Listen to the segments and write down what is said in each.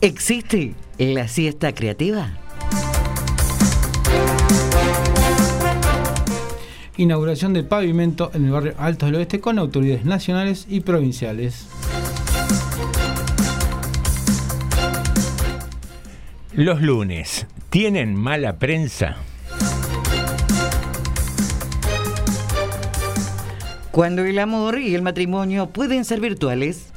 ¿Existe la siesta creativa? Inauguración de pavimento en el barrio Alto del Oeste con autoridades nacionales y provinciales. Los lunes, ¿tienen mala prensa? Cuando el amor y el matrimonio pueden ser virtuales.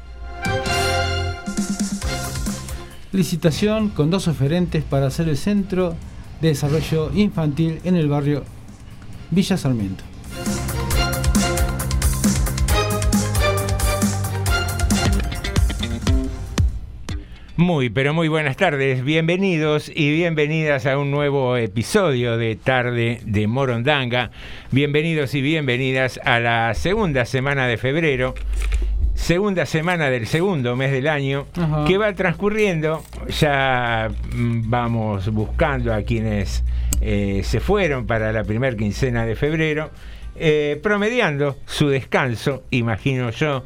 Licitación con dos oferentes para hacer el centro de desarrollo infantil en el barrio Villa Sarmiento. Muy, pero muy buenas tardes, bienvenidos y bienvenidas a un nuevo episodio de Tarde de Morondanga. Bienvenidos y bienvenidas a la segunda semana de febrero, segunda semana del segundo mes del año, Ajá. que va transcurriendo. Ya mm, vamos buscando a quienes eh, se fueron para la primer quincena de febrero, eh, promediando su descanso, imagino yo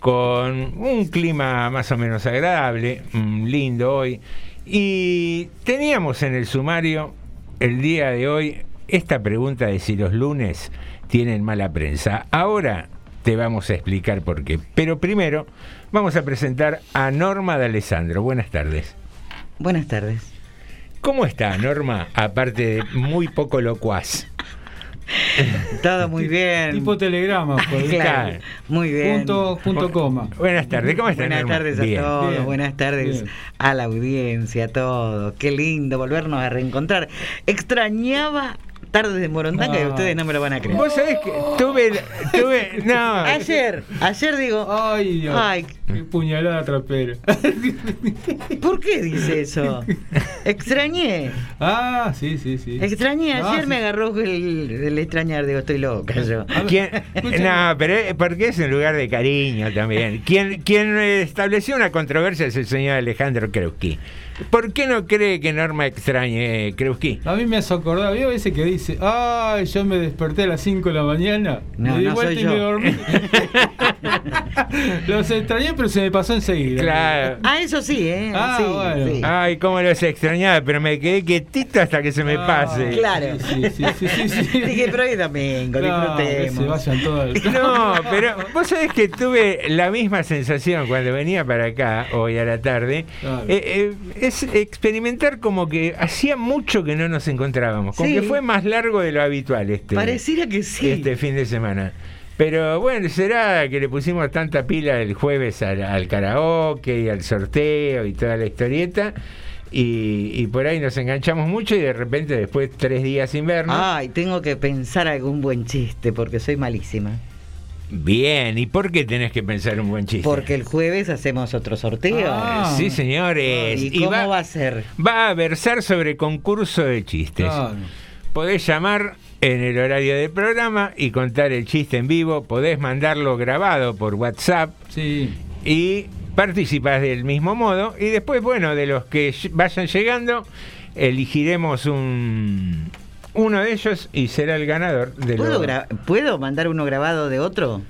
con un clima más o menos agradable, mm, lindo hoy. Y teníamos en el sumario el día de hoy esta pregunta de si los lunes tienen mala prensa. Ahora te vamos a explicar por qué. Pero primero vamos a presentar a Norma de Alessandro. Buenas tardes. Buenas tardes. ¿Cómo está Norma? Aparte de muy poco locuaz. Todo muy bien. Tipo telegrama, pues. Claro, muy bien. Punto, punto coma. Buenas tardes, ¿cómo está Buenas Norma? tardes a Bien. todos, Bien. buenas tardes Bien. a la audiencia, a todos. Qué lindo volvernos a reencontrar. Extrañaba tardes de Morondanga y No. ustedes no me lo van a creer. Vos sabés que tuve, tuve, no, Ayer, ayer digo, Ay, Dios. ay, Puñalada trapera. ¿Por qué dice eso? Extrañé. Ah, sí, sí, sí. Extrañé. Ayer sí. me agarró el, el extrañar. Digo, estoy loca yo. ¿Quién? No, pero porque es un lugar de cariño también. Quien, quien estableció una controversia es el señor Alejandro Kreuski. ¿Por qué no cree que Norma extrañe Kreuski? A mí me hace acordar, ¿vio ese que dice, ay, yo me desperté a las 5 de la mañana? No, me di no vuelta y me dormí. Los extrañé, pero se me pasó enseguida. Claro. Ah, eso sí, ¿eh? Ah, sí, bueno. sí. Ay, cómo los extrañaba, pero me quedé quietito hasta que se me Ah, pase. Claro. Sí, sí, sí, sí, sí. Dije, pero hoy es domingo, No, que se disfrutemos. vayan todos. No, pero vos sabés que tuve la misma sensación cuando venía para acá, hoy a la tarde. Claro. Eh, eh, es experimentar como que hacía mucho que no nos encontrábamos. Como Sí. que fue más largo de lo habitual este, Pareciera que sí. este fin de semana. Pero bueno, será que le pusimos tanta pila el jueves al, al karaoke y al sorteo y toda la historieta. Y, y por ahí nos enganchamos mucho y de repente después tres días sin vernos. Ay, tengo que pensar algún buen chiste porque soy malísima. Bien, ¿y por qué tenés que pensar un buen chiste? Porque el jueves hacemos otro sorteo. Ah. Sí, señores. ¿Y cómo va a ser? va a versar sobre concurso de chistes. Claro. Podés llamar en el horario del programa y contar el chiste en vivo. Podés mandarlo grabado por WhatsApp Sí. y participás del mismo modo. Y después, bueno, de los que vayan llegando, elegiremos un uno de ellos y será el ganador de ¿Puedo, ¿Puedo mandar uno grabado de otro?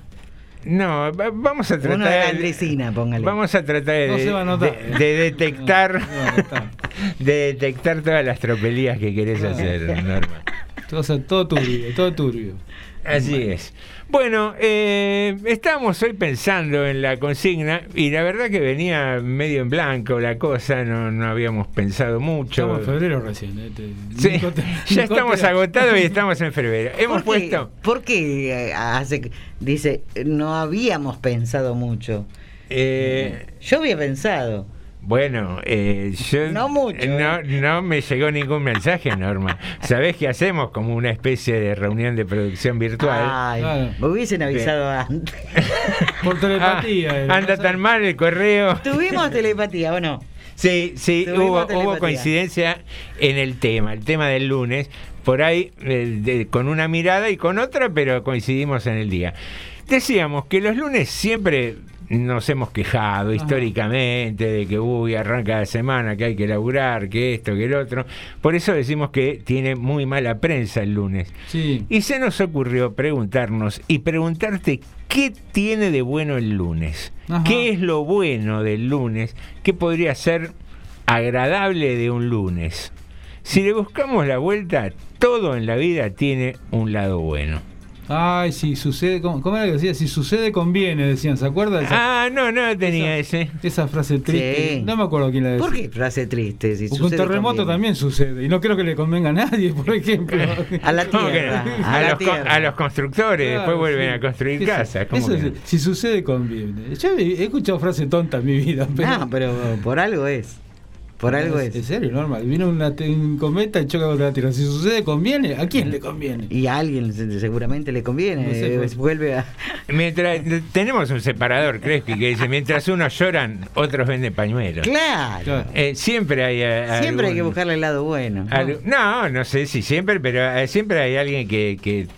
No, va- vamos a tratar Uno de Andresina, póngale. Vamos a tratar de, No se va a notar. de- de detectar No, no está. de detectar todas las tropelías que querés Claro. hacer, Norma. Todo, todo turbio, todo turbio. Así es. Bueno, eh, estamos hoy pensando en la consigna y la verdad que venía medio en blanco la cosa, no, no habíamos pensado mucho. Estamos en febrero recién. ¿eh? Te- Sí, ya estamos te- agotados y estamos en febrero. Hemos ¿Por qué? puesto... ¿Por qué eh, hace, dice, no habíamos pensado mucho? eh, Yo había pensado. Bueno, eh, yo No mucho, ¿eh? no, no me llegó ningún mensaje, Norma. ¿Sabés qué hacemos? Como una especie de reunión de producción virtual. Ay, me hubiesen avisado antes. Por telepatía. Ah, anda tan mal el correo. Tuvimos telepatía, ¿o no? Sí, sí, hubo, hubo coincidencia en el tema, el tema del lunes, por ahí eh, de- con una mirada y con otra, pero coincidimos en el día. Decíamos que los lunes siempre nos hemos quejado históricamente de que uy, arranca la semana, que hay que laburar, que esto, que el otro. Por eso decimos que tiene muy mala prensa el lunes. Sí. Y se nos ocurrió preguntarnos y preguntarte qué tiene de bueno el lunes. Ajá. ¿Qué es lo bueno del lunes? ¿Qué podría ser agradable de un lunes? Si le buscamos la vuelta, todo en la vida tiene un lado bueno. Ay, si sucede, ¿cómo, cómo era que decía? Si sucede, conviene, decían. ¿Se acuerda de esa, Ah, no, no tenía esa- ese. esa frase triste? Sí. No me acuerdo quién la decía. ¿Por qué frase triste? Si Porque un terremoto conviene? también sucede. Y no creo que le convenga a nadie, por ejemplo. A la ¿Cómo que tierra. no? A, A, la los, tierra. a los constructores, Claro, después vuelven sí. a construir Eso- casas. si sucede, conviene. Yo he he escuchado frases tontas en mi vida. Pero, No, pero por algo es. Por algo Es es. serio, normal. Vino una, un cometa y choca contra la Tierra. Si sucede, conviene. ¿A quién le conviene? Y a alguien se- seguramente le conviene. No sé, eh, pues. vuelve a. Mientras, tenemos un separador, ¿crees? Que dice, mientras unos lloran, otros venden pañuelos. Claro. Eh, siempre hay... eh, Siempre hay que buscarle el lado bueno. no, no sé si siempre, pero eh, siempre hay alguien que, que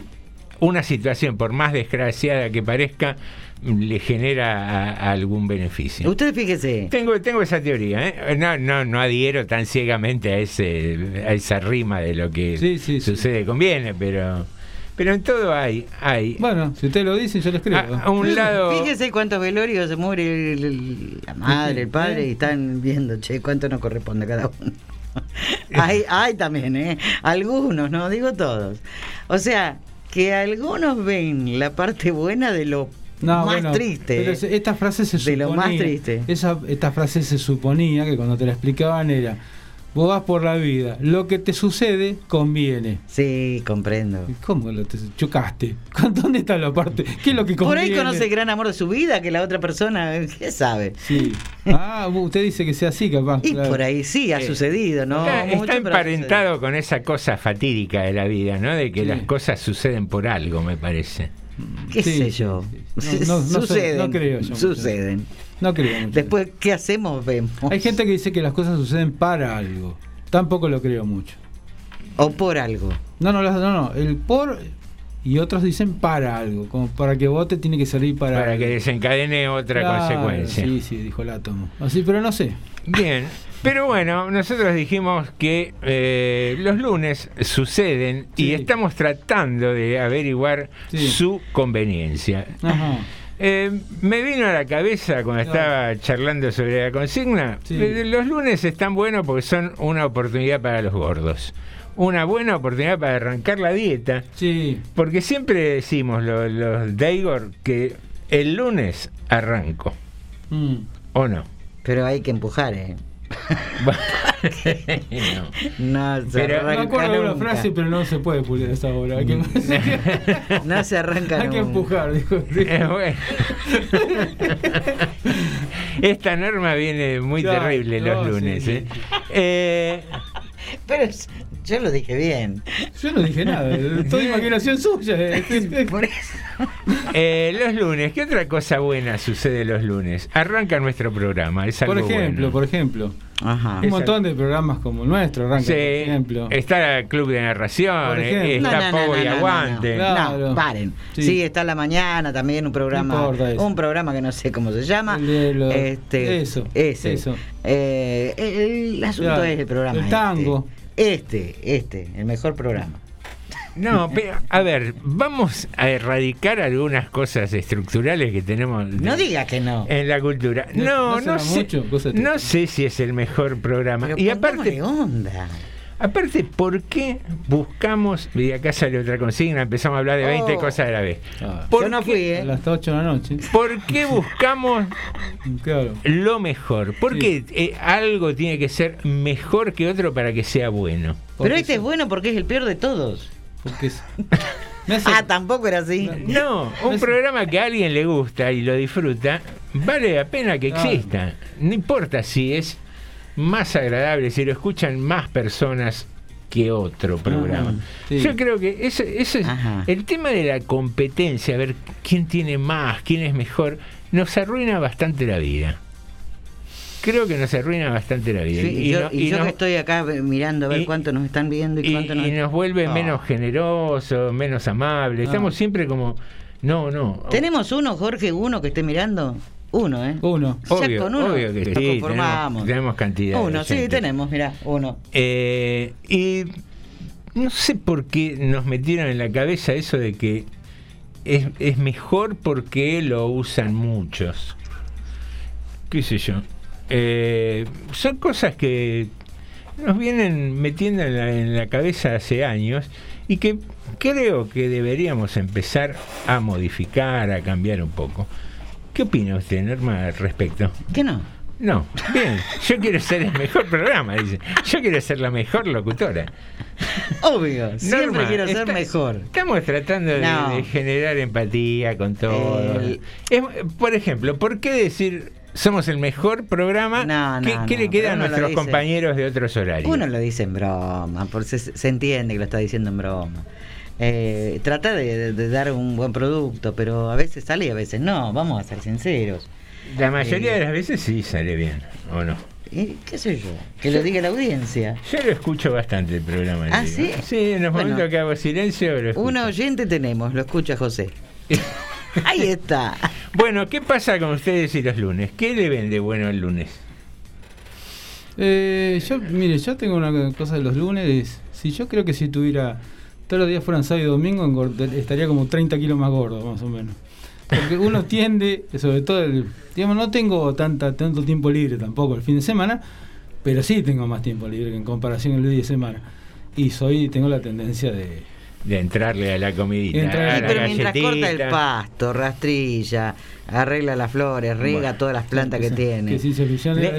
una situación, por más desgraciada que parezca, le genera a- a algún beneficio. Usted fíjese. Tengo, tengo esa teoría, ¿eh? No, no, no adhiero tan ciegamente a, ese, a esa rima de lo que Sí, sí, sí. sucede conviene, pero, pero en todo hay, hay Bueno, si usted lo dice, yo les creo. a, a un lado... Fíjese cuántos velorios se muere el- el- la madre, el padre, y están viendo, che, cuánto nos corresponde a cada uno. hay, hay también, ¿eh? Algunos, no digo todos. O sea, que algunos ven la parte buena de lo No, más bueno, triste. pero es- esta frase se De lo más triste. Esa, esta frase se suponía que cuando te la explicaban era: vos vas por la vida, lo que te sucede conviene. Sí, comprendo. ¿Cómo lo te chocaste? ¿Dónde está la parte? ¿Qué es lo que Por conviene? ahí conoce el gran amor de su vida que la otra persona, ¿qué sabe? Sí. Ah, usted dice que sea así, capaz. Y claro. por ahí sí ha sucedido, ¿no? Está, Mucho, emparentado con esa cosa fatídica de la vida, ¿no? De que Sí. las cosas suceden por algo, me parece. ¿Qué Sí, sé sí, yo? sí. No, no, no sé, suceden. no creo yo suceden. No creo mucho. Después, ¿qué hacemos? Vemos. Hay gente que dice que las cosas suceden para algo. Tampoco lo creo mucho. O por algo. No, no, no, no. El por y otros dicen para algo. Como para que vote tiene que salir para. Para que desencadene otra Claro, consecuencia. Sí, sí, dijo el átomo. Así, pero no sé. Bien, pero bueno, nosotros dijimos que eh, los lunes suceden y estamos tratando de averiguar Sí. su conveniencia. Ajá. Eh, me vino a la cabeza cuando Claro. estaba charlando sobre la consigna, Sí. eh, los lunes están buenos porque son una oportunidad para los gordos. Una buena oportunidad para arrancar la dieta. Sí. Porque siempre decimos lo- los Daigor que el lunes arranco, Mm. ¿o no? Pero hay que empujar, ¿eh? No. No se Pero- Me acuerdo de una nunca. frase, pero no se puede pulir a esta hora. Que, No se arranca hay que empujar, dijo. Eh, bueno. Esta norma viene muy terrible no, los sí, lunes. sí. ¿eh? Eh, Pero es- yo lo dije bien. Yo no dije nada, toda imaginación suya. eh. Por eso. eh, los lunes, ¿qué otra cosa buena sucede los lunes? Arranca nuestro programa, es algo Por ejemplo, bueno. por ejemplo. Ajá. Un montón de programas como el nuestro, arranca, Sí, por ejemplo. está el Club de Narración, eh, está Pogo y Aguante. no. No, Claro. paren. Sí. Sí. está la mañana también un programa. No un programa que no sé cómo se llama. Este, eso, Ese. eso. Eh, el, el asunto Claro, es el programa. el este. tango. Este, este, el mejor programa. No, pero, a ver, vamos a erradicar algunas cosas estructurales que tenemos No digas que no. en la cultura. No- No, no sé, mucho, no sé si es el mejor programa. Pero y aparte, onda. aparte, ¿por qué buscamos, y acá sale otra consigna, empezamos a hablar de 20 Oh. cosas a la vez? Ah, ¿Por Yo no qué- fui, a ¿eh? las 8 de la noche. ¿Por qué buscamos Claro. lo mejor? ¿Por Sí. qué eh, algo tiene que ser mejor que otro para que sea bueno? Porque Pero este es bueno porque es el peor de todos. Porque es- me hace- Ah, tampoco era así. No, un programa que a alguien le gusta y lo disfruta, vale la pena que Claro. exista. No importa si es más agradable, si lo escuchan más personas que otro programa. Ah, sí. Yo creo que eso, eso es Ajá. el tema de la competencia, a ver quién tiene más, quién es mejor, nos arruina bastante la vida. Creo que nos arruina bastante la vida. Sí, y yo, no- y yo nos- que estoy acá mirando a ver y- cuánto nos están viendo y, y- cuánto nos... y nos vuelve menos generosos, menos amables. Estamos siempre como, no, no. ¿Tenemos uno, Jorge, uno que esté mirando? Uno, ¿eh? Uno. Obvio, con uno obvio que nos sí, conformamos. tenemos, tenemos cantidad. Uno, sí, tenemos, mira, uno. Eh, y no sé por qué nos metieron en la cabeza eso de que es, es mejor porque lo usan muchos. ¿Qué sé yo? Eh, son cosas que nos vienen metiendo en la, en la cabeza hace años y que creo que deberíamos empezar a modificar, a cambiar un poco. ¿Qué opina usted, Norma, al respecto? ¿Qué no? No, bien, yo quiero ser el mejor programa, dice. Yo quiero ser la mejor locutora. Obvio, siempre Norma, quiero ser está- mejor. Estamos tratando de, No. de generar empatía con. El- Es- por ejemplo, ¿por qué decir somos el mejor programa? No, ¿Qué, no, qué no, le queda a nuestros compañeros de otros horarios? Uno lo dice en broma, por se, se entiende que lo está diciendo en broma. Eh, trata de, dar un buen producto, pero a veces sale y a veces no, vamos a ser sinceros. La mayoría Eh. de las veces sí sale bien, ¿o no? Y ¿Qué sé yo? Que lo diga la audiencia. Yo lo escucho bastante el programa. ¿Ah, sí? Sí, en los Bueno. momentos que hago silencio lo escucho. Un oyente tenemos, lo escucha José. Ahí está. Bueno, ¿qué pasa con ustedes y los lunes? ¿Qué le vende bueno el lunes? Eh, yo, mire, yo tengo una cosa de los lunes. Si yo creo que si tuviera todos los días fueran sábado y domingo, estaría como 30 kilos más gordo, más o menos. Porque uno tiende, sobre todo, el, digamos, no tengo tanta, tanto tiempo libre tampoco el fin de semana, pero sí tengo más tiempo libre que en comparación el día de semana. Y soy, tengo la tendencia de, De entrarle a la comidita. Entrar- a Y la pero mientras corta el pasto, rastrilla, arregla las flores, riega Bueno, todas las plantas que, tiene. que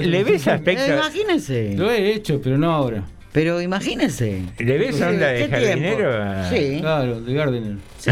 ¿Le- ves aspecto- Eh, imagínese. Lo he hecho, pero no ahora. Pero imagínese. ¿Le ves onda de jardinero? a- Sí. Claro, de Gardener. Sí,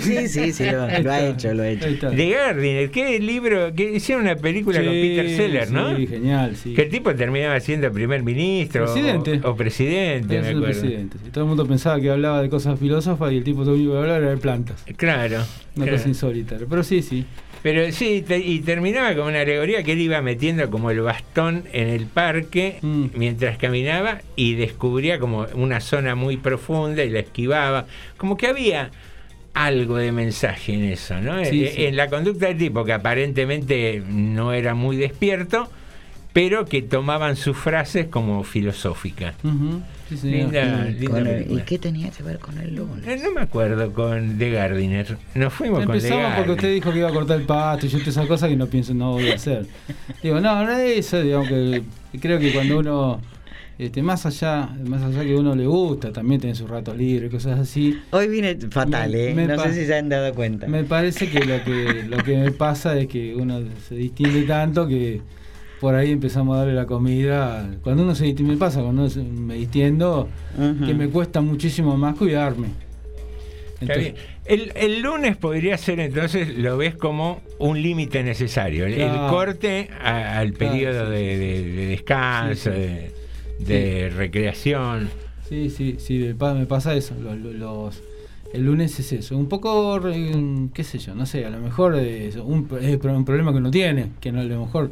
sí, sí, sí, lo, ha hecho, lo ha hecho. De Gardiner, ¿qué libro? Que hicieron una película con Sí, Peter Seller, ¿no? Sí, genial, sí. Que el tipo terminaba siendo primer ministro Presidente. O, o presidente, Es me acuerdo. presidente. Todo el mundo pensaba que hablaba de cosas filósofas y el tipo todo único que hablaba era de plantas. Claro. Una claro. cosa insólita. Pero sí, sí. Pero sí, te- y terminaba como una alegoría que él iba metiendo como el bastón en el parque Mm. mientras caminaba y descubría como una zona muy profunda y la esquivaba. Como que había algo de mensaje en eso, ¿no? Sí, Eh, sí. En la conducta del tipo, que aparentemente no era muy despierto, pero que tomaban sus frases como filosóficas. Sí. Linda, Y, linda con el-. ¿y qué tenía que ver con el lunes? Eh, No me acuerdo con The Gardiner. Nos fuimos con The Empezamos porque Gardiner. usted dijo que iba a cortar el pasto y yo todas esas cosas que no pienso, no voy a hacer. Digo, no, no es eso, digamos que creo que cuando uno, este, más allá, más allá que uno le gusta, también tiene sus ratos libres, cosas así. Hoy viene fatal, Me- ¿eh? me no pa- sé si se han dado cuenta. Me parece que lo que lo que me pasa es que uno se distingue tanto que por ahí empezamos a darle la comida. Cuando uno se distingue, me pasa, cuando uno se- me distiendo, que me cuesta muchísimo más cuidarme. Entonces. El, el lunes podría ser entonces, lo ves como un límite necesario, el, corte a- al Claro, periodo sí, de, sí, de- de descanso, Sí, sí. de, de recreación. Sí, sí, sí, me pa- me pasa eso. Los, los- el lunes es eso. Un poco, re- qué sé yo, no sé, a lo mejor es un, es un problema que uno tiene, que no, a lo mejor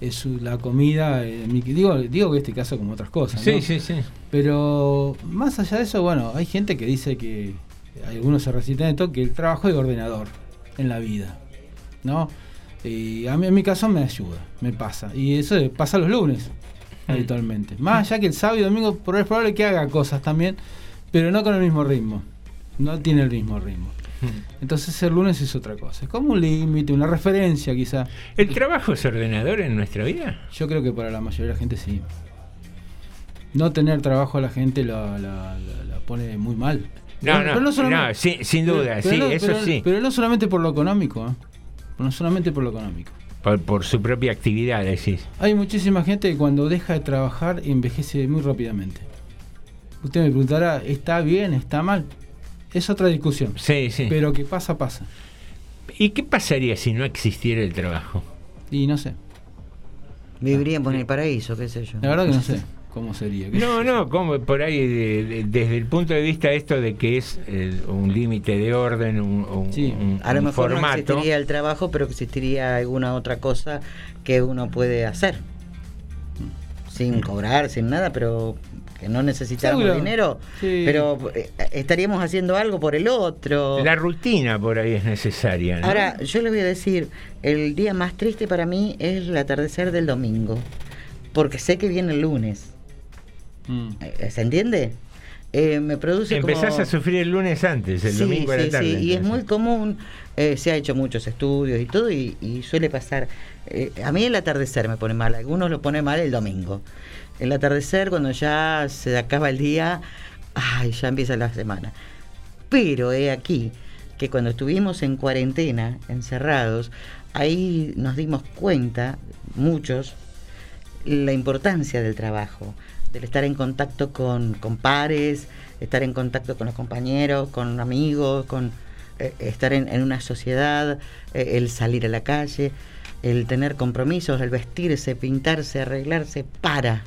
es la comida. eh, digo, digo que este caso como otras cosas. Sí, ¿no? sí, sí. Pero más allá de eso, bueno, hay gente que dice que algunos se resisten esto, que el trabajo es ordenador en la vida, ¿no? Y a mí en mi caso me ayuda, me pasa. Y eso pasa los lunes, habitualmente. Más allá que el sábado y domingo, por es probable que haga cosas también, pero no con el mismo ritmo. No tiene el mismo ritmo. Entonces el lunes es otra cosa. Es como un límite, una referencia quizá. ¿El trabajo es ordenador en nuestra vida? Yo creo que para la mayoría de la gente sí. No tener trabajo a la gente la, la- la- la pone muy mal. No, Pero- no, pero no sí, sin duda, pero sí, no- eso sí. Pero no solamente por lo económico, ¿eh? no solamente por lo económico. Por, por su propia actividad, decís. Hay muchísima gente que cuando deja de trabajar envejece muy rápidamente. Usted me preguntará, ¿está bien? ¿Está mal? Es otra discusión. Sí, sí. Pero que pasa, pasa. ¿Y qué pasaría si no existiera el trabajo? Y no sé. Viviríamos en el paraíso, qué sé yo. La verdad que no sé cómo sería. No, no, como por ahí, de- de- desde el punto de vista esto de que es un límite de orden, un, un- Sí. un- A lo un mejor no formato. existiría el trabajo, pero existiría alguna otra cosa que uno puede hacer. Sin cobrar, sin nada, pero que no necesitáramos Seguro. dinero. Sí. Pero eh, estaríamos haciendo algo por el otro. La rutina por ahí es necesaria. ¿no? Ahora, yo le voy a decir, el día más triste para mí es el atardecer del domingo, porque sé que viene el lunes. Mm. Eh, ¿Se entiende? Eh, me produce Empezás como... a sufrir el lunes antes, el Sí, domingo a la sí, tarde. sí, y es muy común, eh, se ha hecho muchos estudios y todo, y, y suele pasar. eh, a mí el atardecer me pone mal, algunos lo ponen mal el domingo. El atardecer, cuando ya se acaba el día, ay, ya empieza la semana. Pero he aquí que cuando estuvimos en cuarentena, encerrados, ahí nos dimos cuenta, muchos, la importancia del trabajo, del estar en contacto con, con pares, estar en contacto con los compañeros, con amigos, con eh, estar en, una sociedad, eh, el salir a la calle, el tener compromisos, el vestirse, pintarse, arreglarse para.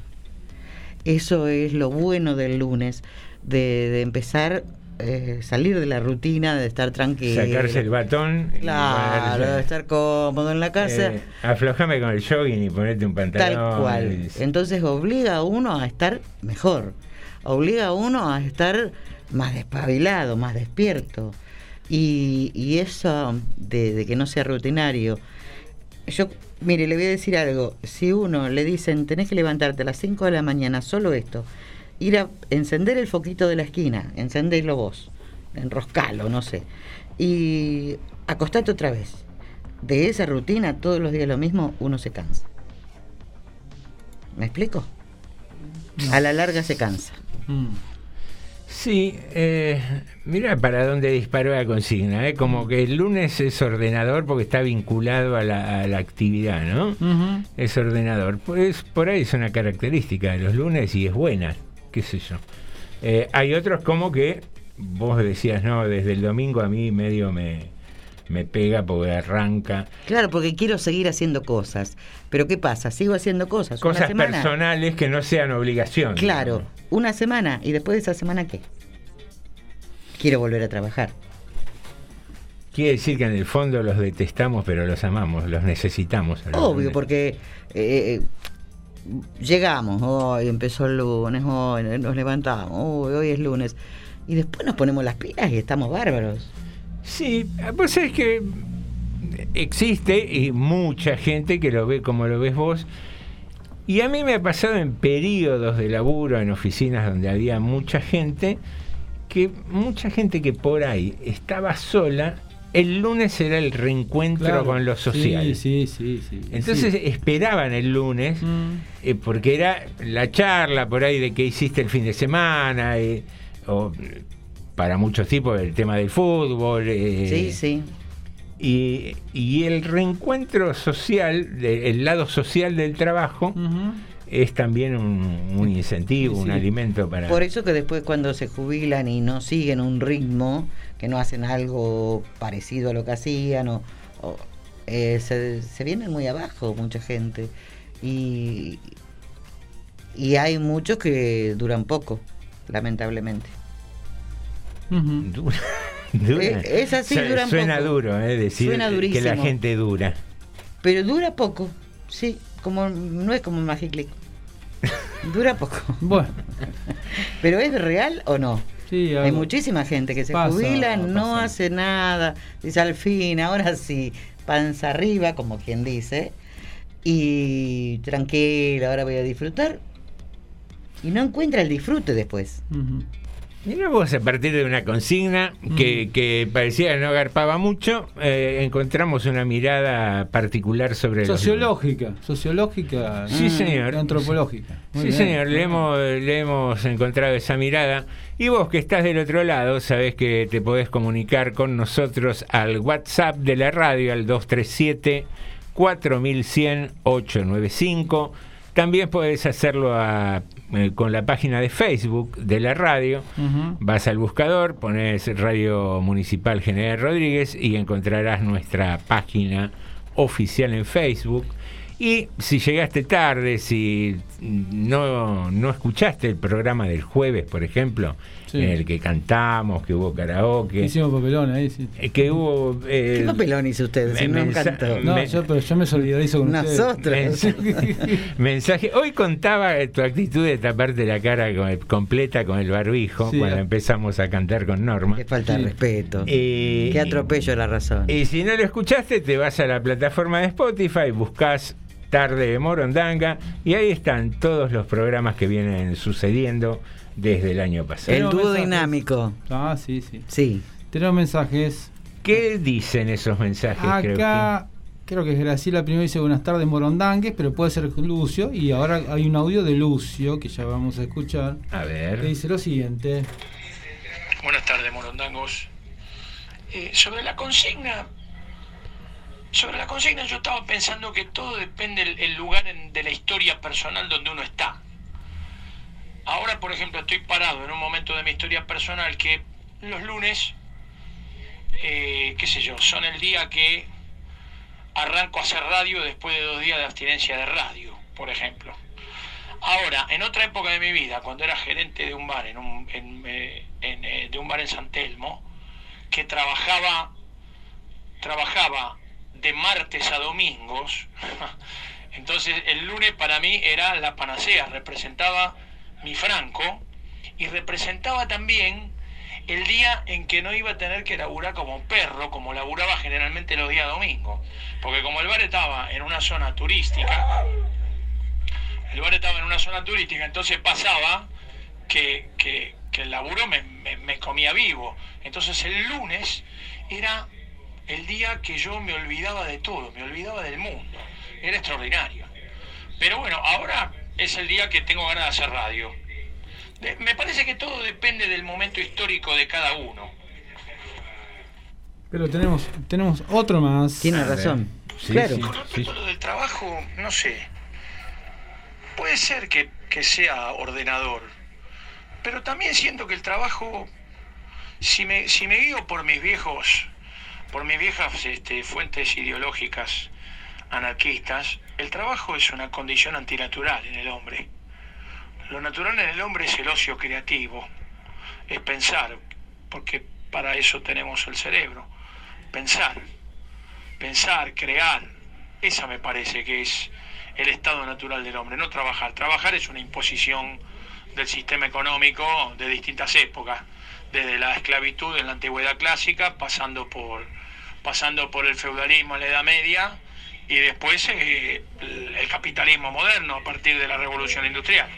Eso es lo bueno del lunes, de, de empezar, eh, salir de la rutina, de estar tranquilo. Sacarse el batón. Claro, de estar cómodo en la casa. Eh, aflojame con el jogging y ponerte un pantalón. Tal cual. Entonces obliga a uno a estar mejor. Obliga a uno a estar más despabilado, más despierto. Y, y eso de, de que no sea rutinario. Yo, mire, le voy a decir algo. Si uno le dicen, tenés que levantarte a las 5 de la mañana, solo esto, ir a encender el foquito de la esquina, encenderlo vos, enroscalo, no sé, y acostate otra vez. De esa rutina, todos los días lo mismo, uno se cansa. ¿Me explico? A la larga se cansa. Mm. Sí, eh, mira para dónde disparó la consigna, ¿eh? como que el lunes es ordenador porque está vinculado a la, a la actividad, ¿no? Ujú. Es ordenador. Pues por ahí es una característica de los lunes y es buena, qué sé yo. Eh, hay otros como que vos decías, no, desde el domingo a mí medio me, me pega porque arranca. Claro, porque quiero seguir haciendo cosas. Pero ¿qué pasa? Sigo haciendo cosas. una Cosas semana. personales que no sean obligación. Claro, digamos. una semana. ¿Y después de esa semana qué? Quiero volver a trabajar. Quiere decir que en el fondo los detestamos, pero los amamos, los necesitamos. Obvio, porque eh, llegamos, hoy empezó el lunes, hoy nos levantamos, hoy, hoy es lunes. Y después nos ponemos las pilas y estamos bárbaros. Sí, vos sabés que existe y mucha gente que lo ve como lo ves vos. Y a mí me ha pasado en periodos de laburo, en oficinas donde había mucha gente, que mucha gente que por ahí estaba sola, el lunes era el reencuentro Claro. con lo social. Sí, sí, sí. Entonces esperaban el lunes, Mm. eh, porque era la charla por ahí de qué hiciste el fin de semana, eh, o para muchos tipos el tema del fútbol. eh, Sí, sí. Y, y el reencuentro social, de- el lado social del trabajo, es también un, un incentivo, Sí, un alimento para... Por eso que después cuando se jubilan y no siguen un ritmo, que no hacen algo parecido a lo que hacían, o, o, eh, se, se vienen muy abajo mucha gente. Y, y hay muchos que duran poco, lamentablemente. Dura- dura. Eh, es así, Su- duran Suena poco. duro, eh, decir Suena que la gente dura. Pero dura poco, sí, como no es como Magic Click. Dura poco. Bueno, ¿Pero es real o no? sí, Hay muchísima gente que se Pasa, jubila, no pasa. hace nada, dice al fin, ahora sí, panza arriba, como quien dice, y tranquila, ahora voy a disfrutar. Y no encuentra el disfrute después. Mira vos, a partir de una consigna que, que parecía que no agarpaba mucho, eh, encontramos una mirada particular sobre los Sociológica, sociológica, Sí, mm, señor. antropológica. Muy Sí, bien. señor, le hemos, le hemos encontrado esa mirada. Y vos que estás del otro lado, sabés que te podés comunicar con nosotros al WhatsApp de la radio, al 237-4100-895. También podés hacerlo a- eh, con la página de Facebook de la radio. Vas al buscador, pones Radio Municipal General Rodríguez y encontrarás nuestra página oficial en Facebook. Y si llegaste tarde, si no, no escuchaste el programa del jueves, por ejemplo, Sí. en el que cantamos, que hubo karaoke, Hicimos papelón ahí, sí. eh, que hubo... eh, ¿Qué papelón hizo usted? Si no cantó. No, me- yo, pero yo me solidarizo con Nosotros. ustedes. mensaje. Hoy contaba eh, tu actitud de taparte la cara con el- completa con el barbijo Sí, cuando ah. empezamos a cantar con Norma. Qué falta de respeto. Eh, Qué atropello a la razón. Y si no lo escuchaste, te vas a la plataforma de Spotify, buscas Tarde de Morondanga y ahí están todos los programas que vienen sucediendo desde el año pasado. El dúo mensajes. dinámico. Ah, sí, sí. Sí. Tenemos mensajes. ¿Qué dicen esos mensajes? Creo Acá, creo que es Graciela primero dice buenas tardes Morondangues, pero puede ser Lucio. Y ahora hay un audio de Lucio que ya vamos a escuchar. que- a ver. Que dice lo siguiente. Buenas tardes, morondangos. Eh, sobre la consigna, sobre la consigna yo estaba pensando que todo depende del el lugar en- de la historia personal donde uno está. Ahora, por ejemplo, estoy parado en un momento de mi historia personal que los lunes, eh, qué sé yo, son el día que arranco a hacer radio después de dos días de abstinencia de radio, por ejemplo. Ahora, en otra época de mi vida, cuando era gerente de un bar, en un, eh, eh, de un bar en San Telmo, que trabajaba, trabajaba de martes a domingos, entonces el lunes para mí era la panacea, representaba mi franco y representaba también el día en que no iba a tener que laburar como perro, como laburaba generalmente los días domingos. Porque como el bar estaba en una zona turística, el bar estaba en una zona turística, entonces pasaba que, el laburo me comía vivo. Entonces el lunes era el día que yo me olvidaba de todo, me olvidaba del mundo. Era extraordinario. Pero bueno, ahora es el día que tengo ganas de hacer radio. De- me parece que todo depende del momento histórico de cada uno. Pero tenemos, tenemos otro más. Tiene razón. Sí, claro. sí. Con respecto a lo del trabajo, no sé. Puede ser que, que sea ordenador, pero también siento que el trabajo, si me, si me guío por mis viejos, por mis viejas este, fuentes ideológicas anarquistas, el trabajo es una condición antinatural en el hombre. Lo natural en el hombre es el ocio creativo, es pensar, porque para eso tenemos el cerebro. pensar, pensar, crear. Esa me parece que es el estado natural del hombre, no trabajar. Trabajar es una imposición del sistema económico de distintas épocas, desde la esclavitud en la antigüedad clásica, pasando por, pasando por el feudalismo en la Edad Media y después eh, el capitalismo moderno a partir de la revolución industrial.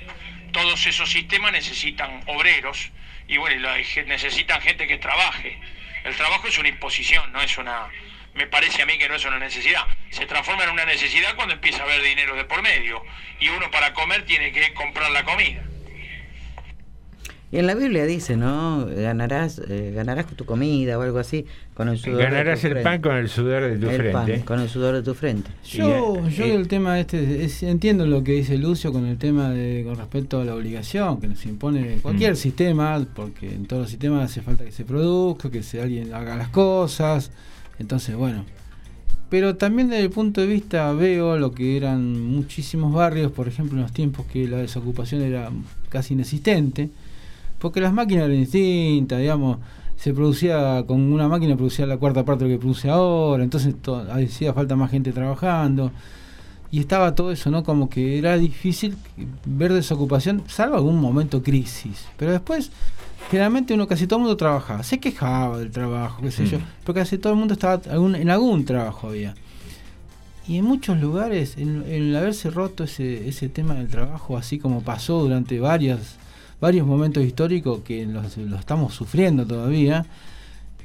Todos esos sistemas necesitan obreros y bueno, necesitan gente que trabaje. El trabajo es una imposición, no es una, me parece a mí que no es una necesidad. Se transforma en una necesidad cuando empieza a haber dinero de por medio y uno para comer tiene que comprar la comida. Y en la Biblia dice, ¿no? Ganarás, eh, ganarás tu comida o algo así con el sudor. Ganarás el pan con el sudor de tu frente. con el sudor de tu frente. Yo, yo el tema este, entiendo lo que dice Lucio con el tema de con respecto a la obligación que nos impone cualquier mm. sistema, porque en todos los sistemas hace falta que se produzca, que se alguien haga las cosas. Entonces, bueno. Pero también desde el punto de vista veo lo que eran muchísimos barrios, por ejemplo, en los tiempos que la desocupación era casi inexistente porque las máquinas eran distintas, digamos, se producía con una máquina producía la cuarta parte de lo que produce ahora, entonces hacía falta más gente trabajando y estaba todo eso, ¿no? Como que era difícil ver desocupación, salvo algún momento crisis, pero después generalmente uno casi todo el mundo trabajaba, se quejaba del trabajo, qué sé yo, mm. pero casi todo el mundo estaba en algún trabajo había. Y en muchos lugares, en, el haberse roto ese, ese tema del trabajo, así como pasó durante varias varios momentos históricos que los, estamos sufriendo todavía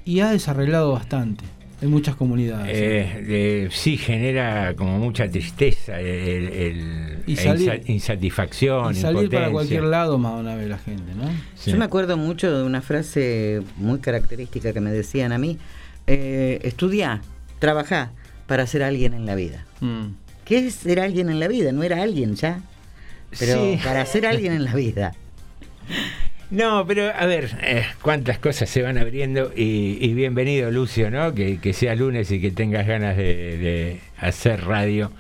y ha desarreglado bastante en muchas comunidades. Eh, sí, genera como mucha tristeza, el, insatisfacción. Y salir para cualquier lado más una vez la gente, ¿no? Yo me acuerdo mucho de una frase muy característica que me decían a mí, eh, estudia, trabaja para ser alguien en la vida. Mm. ¿Qué es ser alguien en la vida? No era alguien ya, pero para ser alguien en la vida. No, pero a ver, eh, cuántas cosas se van abriendo y, bienvenido Lucio, ¿no? Que, sea lunes y que tengas ganas de, hacer radio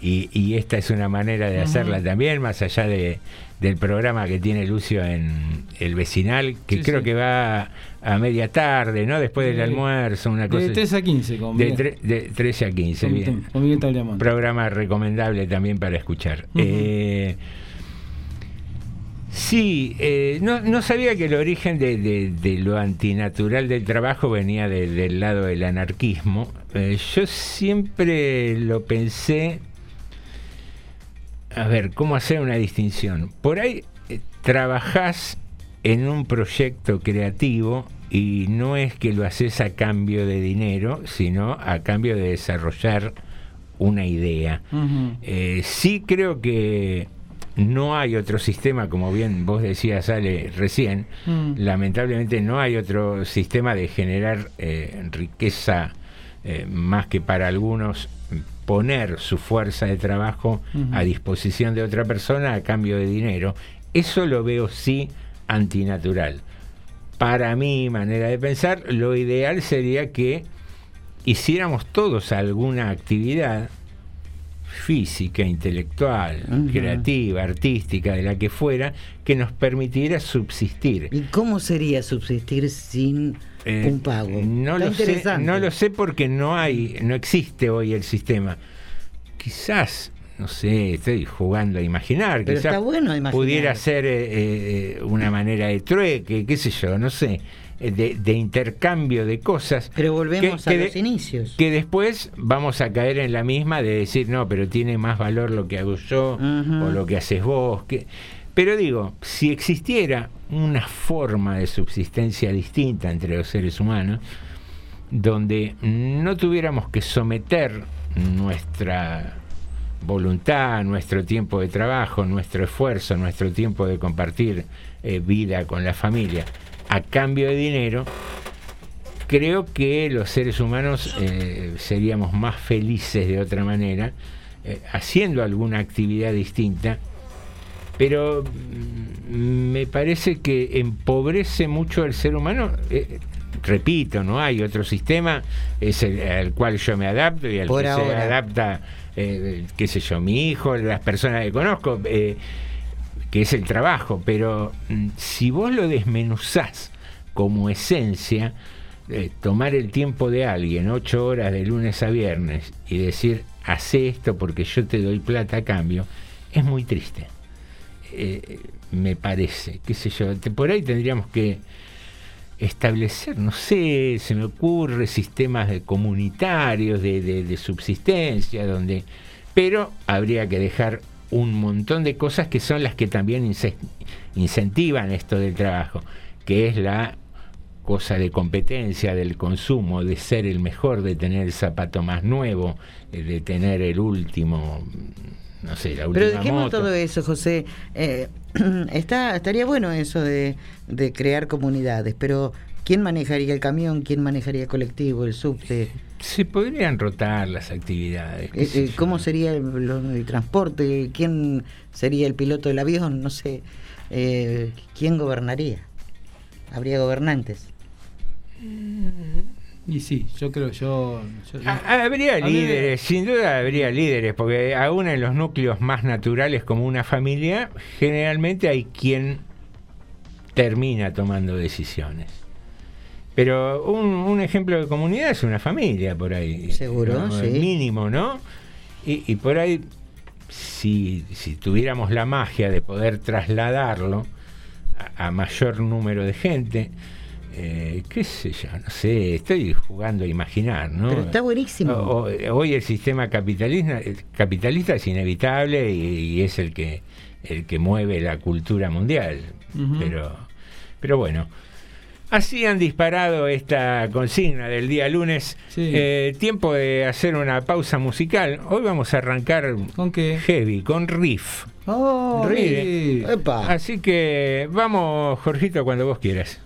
y, esta es una manera de hacerla también, más allá de, del programa que tiene Lucio en el vecinal, que creo que va a media tarde, ¿no? Después del almuerzo, una cosa. De 3 a 15, con de, de 13 a 15, bien. Programa recomendable también para escuchar. eh, Sí, eh, no, sabía que el origen de, lo antinatural del trabajo venía del lado del anarquismo. Eh, yo siempre lo pensé, a ver, ¿cómo hacer una distinción? Por ahí eh, trabajás en un proyecto creativo y no es que lo haces a cambio de dinero, sino a cambio de desarrollar una idea. sí creo que no hay otro sistema, como bien vos decías, Ale, recién, mm. lamentablemente no hay otro sistema de generar eh, riqueza eh, más que para algunos poner su fuerza de trabajo a disposición de otra persona a cambio de dinero. Eso lo veo sí antinatural. Para mi manera de pensar, lo ideal sería que hiciéramos todos alguna actividad física, intelectual, creativa, artística, de la que fuera, que nos permitiera subsistir. ¿Y cómo sería subsistir sin eh, un pago? No lo, sé, no lo sé porque no hay, no existe hoy el sistema. Quizás no sé, estoy jugando a imaginar. Pero está bueno imaginar. pudiera ser eh, eh, una manera de trueque, qué sé yo, no sé. Eh, de, intercambio de cosas. Pero volvemos a los inicios. Que después vamos a caer en la misma de decir, no, pero tiene más valor lo que hago yo o lo que haces vos. Que... Pero digo, si existiera una forma de subsistencia distinta entre los seres humanos, donde no tuviéramos que someter nuestra voluntad, nuestro tiempo de trabajo, nuestro esfuerzo, nuestro tiempo de compartir eh, vida con la familia, a cambio de dinero, creo que los seres humanos eh, seríamos más felices de otra manera, eh, haciendo alguna actividad distinta, pero mm, me parece que empobrece mucho al ser humano. Eh, repito, no hay otro sistema, es el al cual yo me adapto y al que se adapta, qué sé yo, mi hijo, las personas que conozco que es el trabajo, pero mm, si vos lo desmenuzás como esencia, eh, tomar el tiempo de alguien, ocho horas de lunes a viernes, y decir, hace esto porque yo te doy plata a cambio, es muy triste. Eh, me parece, qué sé yo, por ahí tendríamos que establecer, no sé, se me ocurre sistemas de comunitarios de subsistencia, donde, pero habría que dejar un montón de cosas que son las que también ince- incentivan esto del trabajo, que es la cosa de competencia, del consumo, de ser el mejor, de tener el zapato más nuevo, de tener el último, no sé, la última Pero dejemos moto. todo eso, José. Eh, está, estaría bueno eso de, de crear comunidades, pero ¿quién manejaría el camión? ¿Quién manejaría el colectivo, el subte? Se podrían rotar las actividades. Eh, eh. ¿Cómo sería el, lo- el transporte? ¿Quién sería el piloto del avión? No sé. Eh, ¿Quién gobernaría? ¿Habría gobernantes? Y sí, yo creo, yo... yo- Ah, Habría líderes, sin duda habría líderes, porque aún en los núcleos más naturales como una familia, generalmente hay quien termina tomando decisiones. Pero un, un ejemplo de comunidad es una familia por ahí. Seguro, ¿no? sí. Mínimo, ¿no? Y, y por ahí, si, si tuviéramos la magia de poder trasladarlo a, a mayor número de gente, eh, qué sé yo, no sé, estoy jugando a imaginar, ¿no? Pero está buenísimo. O- o- hoy el sistema capitalista, capitalista es inevitable y, y es el que el que mueve la cultura mundial. Pero pero bueno, así han disparado esta consigna del día lunes. Sí. Eh, tiempo de hacer una pausa musical. Hoy vamos a arrancar ¿Con qué? heavy, con riff. ¡Oh! Riff. ¡Epa! Así que vamos, Jorgito, cuando vos quieras.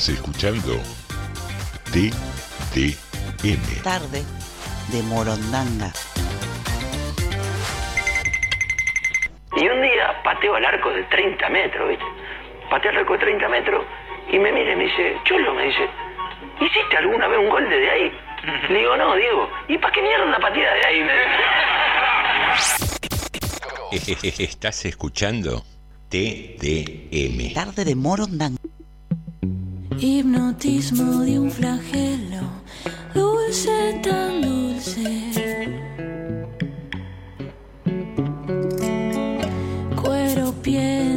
Estás escuchando TDM. Tarde de Morondanga. Y un día pateo al arco de 30 metros, ¿viste? Pateo al arco de 30 metros y me mira y me dice, Cholo, me dice, ¿hiciste alguna vez un gol desde ahí? Le digo, no, Diego, ¿y para qué mierda una partida de ahí? Estás escuchando TDM. Tarde de Morondanga. Hipnotismo de un flagelo, dulce tan dulce. Cuero, piel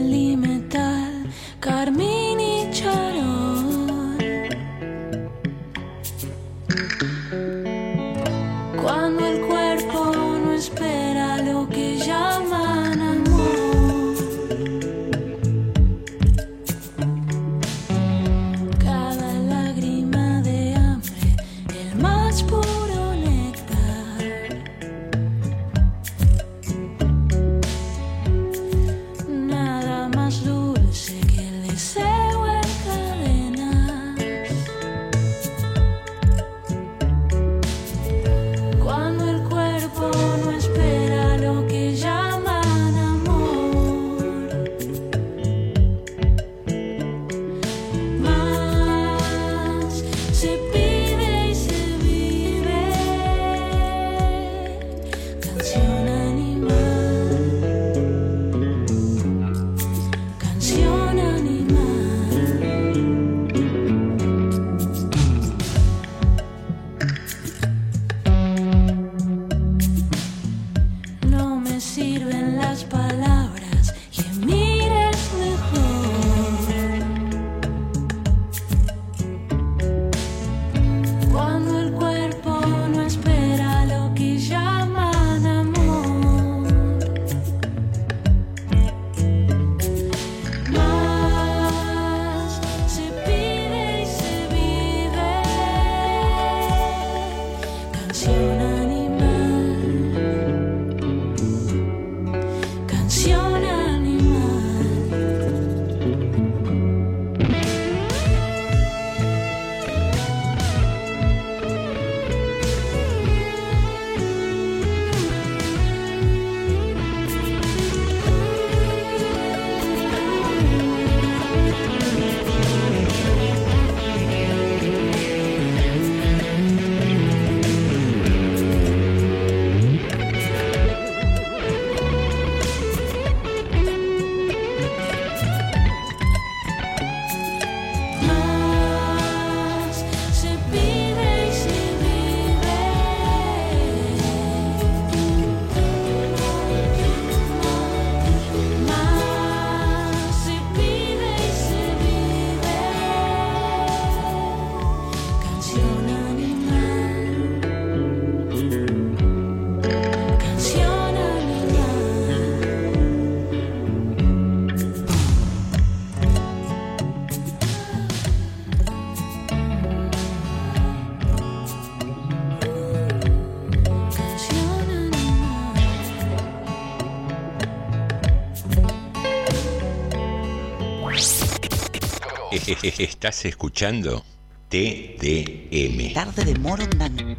Estás escuchando TDM. Tarde de Morondanga.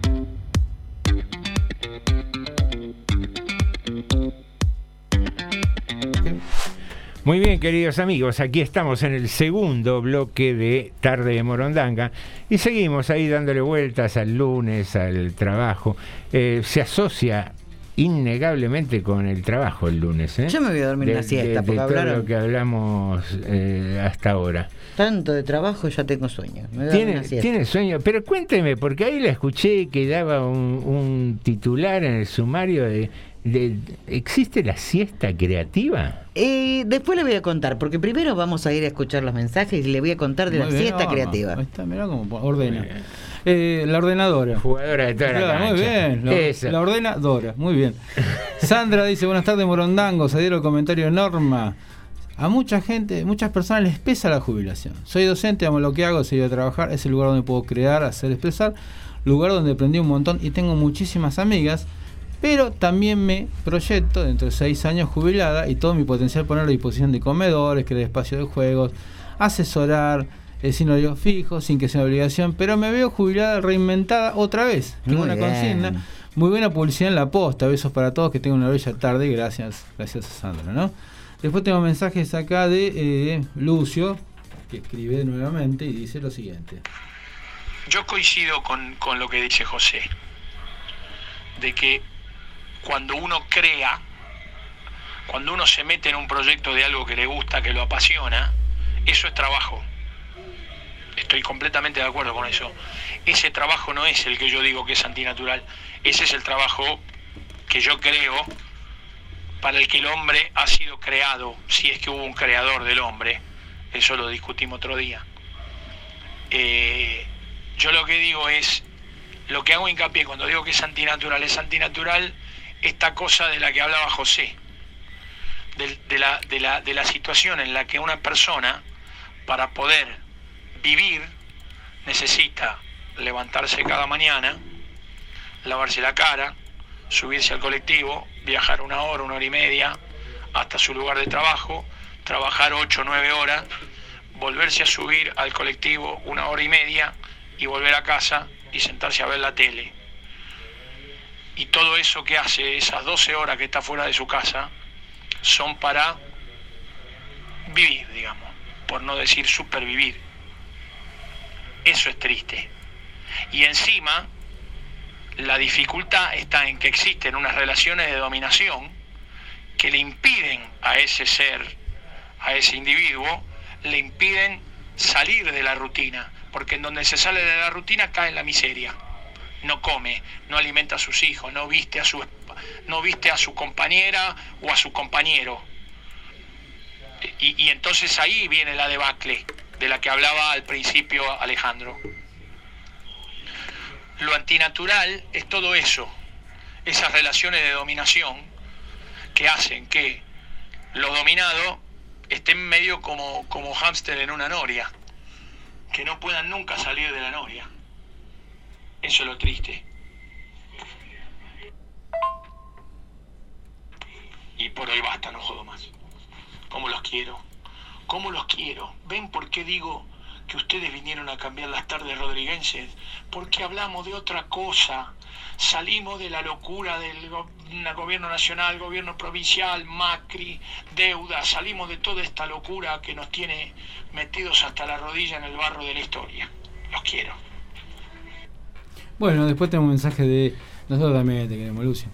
Muy bien, queridos amigos, aquí estamos en el segundo bloque de Tarde de Morondanga y seguimos ahí dándole vueltas al lunes, al trabajo. Eh, se asocia innegablemente con el trabajo el lunes. ¿eh? Yo me voy a dormir De- una siesta, de- de porque todo hablaron lo que hablamos eh, hasta ahora. tanto de trabajo, ya tengo sueño. Me Tiene, una siesta. tiene sueño, pero cuénteme, porque ahí la escuché que daba un, un titular en el sumario de, de- ¿Existe la siesta creativa? Eh, después le voy a contar, porque primero vamos a ir a escuchar los mensajes y le voy a contar de Muy la bien, siesta creativa. Ahí está, mirá cómo ordena. Eh, la ordenadora. Jugadora de toda la Claro, muy cancha. bien. La, la ordenadora, muy bien. Sandra dice, buenas tardes Morondangos, se dieron el comentario Norma. A mucha gente, muchas personas les pesa la jubilación. Soy docente, amo lo que hago, seguir a trabajar, es el lugar donde puedo crear, hacer, expresar, lugar donde aprendí un montón y tengo muchísimas amigas, pero también me proyecto dentro de seis años jubilada y todo mi potencial poner a disposición de comedores, crear espacios de juegos, asesorar, eh, sin horario fijo, sin que sea una obligación, pero me veo jubilada, reinventada otra vez. que una bien. consigna. Muy buena publicidad en la posta. Besos para todos, que tengan una bella tarde. Gracias, gracias a Sandra, ¿no? Después tengo mensajes acá de eh, Lucio, que escribe nuevamente y dice lo siguiente. Yo coincido con, con lo que dice José, de que cuando uno crea, cuando uno se mete en un proyecto de algo que le gusta, que lo apasiona, eso es trabajo. Estoy completamente de acuerdo con eso. Ese trabajo no es el que yo digo que es antinatural, ese es el trabajo que yo creo para el que el hombre ha sido creado, si es que hubo un creador del hombre, eso lo discutimos otro día. Eh, yo lo que digo es, lo que hago hincapié cuando digo que es antinatural, es antinatural esta cosa de la que hablaba José, de, la, de la- de la situación en la que una persona, para poder vivir, necesita levantarse cada mañana, lavarse la cara, subirse al colectivo, viajar una hora, una hora y media hasta su lugar de trabajo, trabajar ocho o nueve horas, volverse a subir al colectivo una hora y media y volver a casa y sentarse a ver la tele. Y todo eso que hace, esas 12 horas que está fuera de su casa, son para vivir, digamos, por no decir supervivir. Eso es triste. Y encima, la dificultad está en que existen unas relaciones de dominación que le impiden a ese ser, a ese individuo, le impiden salir de la rutina, porque en donde se sale de la rutina cae en la miseria. No come, no alimenta a sus hijos, no viste a su no viste a su compañera o a su compañero. Y, y entonces ahí viene la debacle de la que hablaba al principio Alejandro. Lo antinatural es todo eso, esas relaciones de dominación que hacen que los dominados estén medio como, como hámster en una noria, que no puedan nunca salir de la noria. Eso es lo triste. Y por hoy basta, no jodo más. ¿Cómo los quiero? ¿Cómo los quiero? ¿Ven por qué digo que ustedes vinieron a cambiar las tardes rodriguenses? Porque hablamos de otra cosa. Salimos de la locura del go- gobierno nacional, gobierno provincial, Macri, deuda. Salimos de toda esta locura que nos tiene metidos hasta la rodilla en el barro de la historia. Los quiero. Bueno, después tengo un mensaje de. Nosotros también te queremos, Lucio.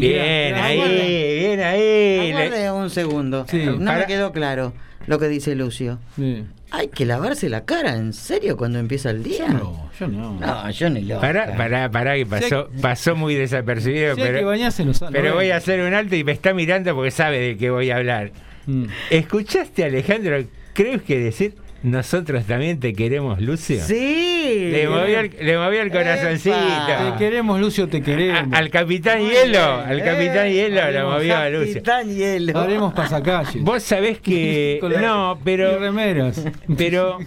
Bien ahí, bien ahí. Aguarde un segundo. Sí. no Para- me quedó claro lo que dice Lucio. Sí. Hay que lavarse la cara, ¿en serio? Cuando empieza el día. No, yo no. No, yo ni lo. Pará, pará, pará, que pasó, pasó muy desapercibido, que pero, no no voy a hacer un alto y me está mirando porque sabe de qué voy a hablar. Mm. ¿Escuchaste, Alejandro? ¿Crees que decir nosotros también te queremos, Lucio? Sí. Le movió el, le movió el corazoncito. Te queremos, Lucio, te queremos. A- al capitán Hielo, al capitán Hielo lo movió a Lucio. Capitán Hielo. Haremos pasacalles. Vos sabés que. No, pero. remeras. Pero.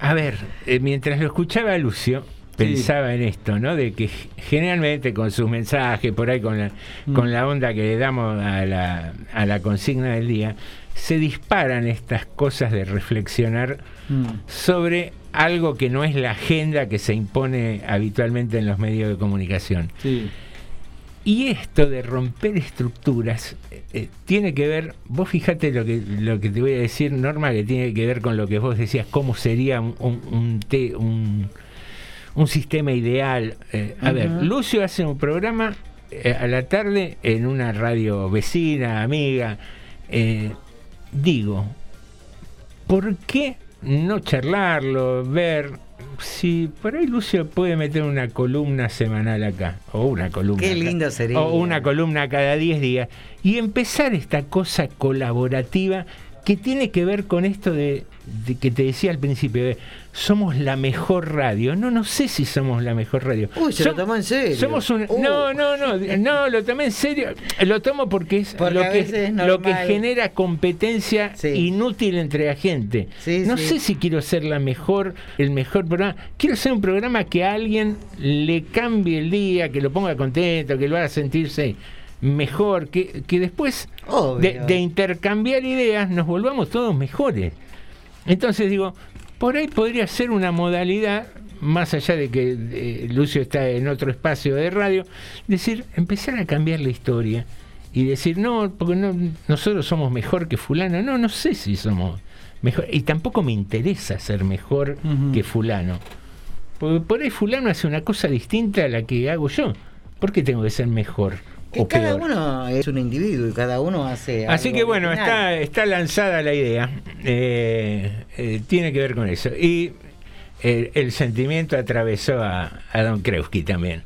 A ver, eh, mientras lo escuchaba a Lucio, pensaba en esto, ¿no? De que generalmente con sus mensajes, por ahí con la, Mm. con la onda que le damos a la, a la consigna del día, se disparan estas cosas de reflexionar Mm. sobre algo que no es la agenda que se impone habitualmente en los medios de comunicación. Sí. Y esto de romper estructuras eh, eh, tiene que ver, vos fíjate lo que, lo que te voy a decir, Norma, que tiene que ver con lo que vos decías, cómo sería un, un, un te- un- un sistema ideal. Eh, a ver. Lucio hace un programa eh, a la tarde en una radio vecina, amiga. Digo, ¿por qué no charlarlo, ver si por ahí Lucio puede meter una columna semanal acá, o una columna. Qué sería. O una columna cada 10 días, y empezar esta cosa colaborativa que tiene que ver con esto de, de que te decía al principio, de, somos la mejor radio. No, no sé si somos la mejor radio. Uy, se lo tomó en serio. Somos una, Uh. No, no, no, no, lo tomé en serio. Lo tomo porque es Porque lo que, es lo que genera competencia inútil entre la gente. Sí, no sí. sé si quiero ser la mejor, el mejor programa. Quiero ser un programa que a alguien le cambie el día, que lo ponga contento, que lo haga sentirse mejor, que, que después de intercambiar ideas nos volvamos todos mejores. Entonces digo, por ahí podría ser una modalidad, más allá de que eh, Lucio está en otro espacio de radio, decir, empezar a cambiar la historia y decir, no, porque no, nosotros somos mejor que fulano. No, no sé si somos mejor. Y tampoco me interesa ser mejor que fulano. Porque por ahí fulano hace una cosa distinta a la que hago yo. ¿Por qué tengo que ser mejor? Que o cada peor? uno es un individuo y cada uno hace. Así algo que bueno, original. está, está lanzada la idea. Eh, eh, tiene que ver con eso. Y el, el sentimiento atravesó a, a Don Kreuzky también.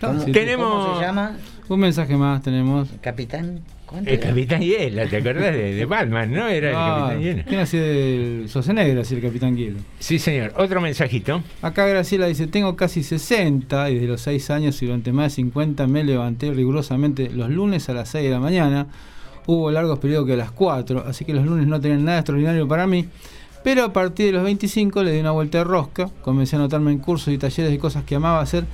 ¿Cómo, Tenemos- ¿Cómo se llama? Un mensaje más tenemos. Capitán. ¿Cuánto El era? Capitán Hiela, ¿te acordás de, de Batman, no? Era Ah, el Capitán Hiela. ¿Quién hacía el Schwarzenegger, así el Capitán Hielo? Sí, señor. Otro mensajito. Acá Graciela dice, tengo casi 60 y desde los 6 años y durante más de 50 me levanté rigurosamente los lunes a las 6 de la mañana. Hubo largos periodos que a las 4, así que los lunes no tenían nada extraordinario para mí. Pero a partir de los 25 le di una vuelta de rosca, comencé a anotarme en cursos y talleres de cosas que amaba hacer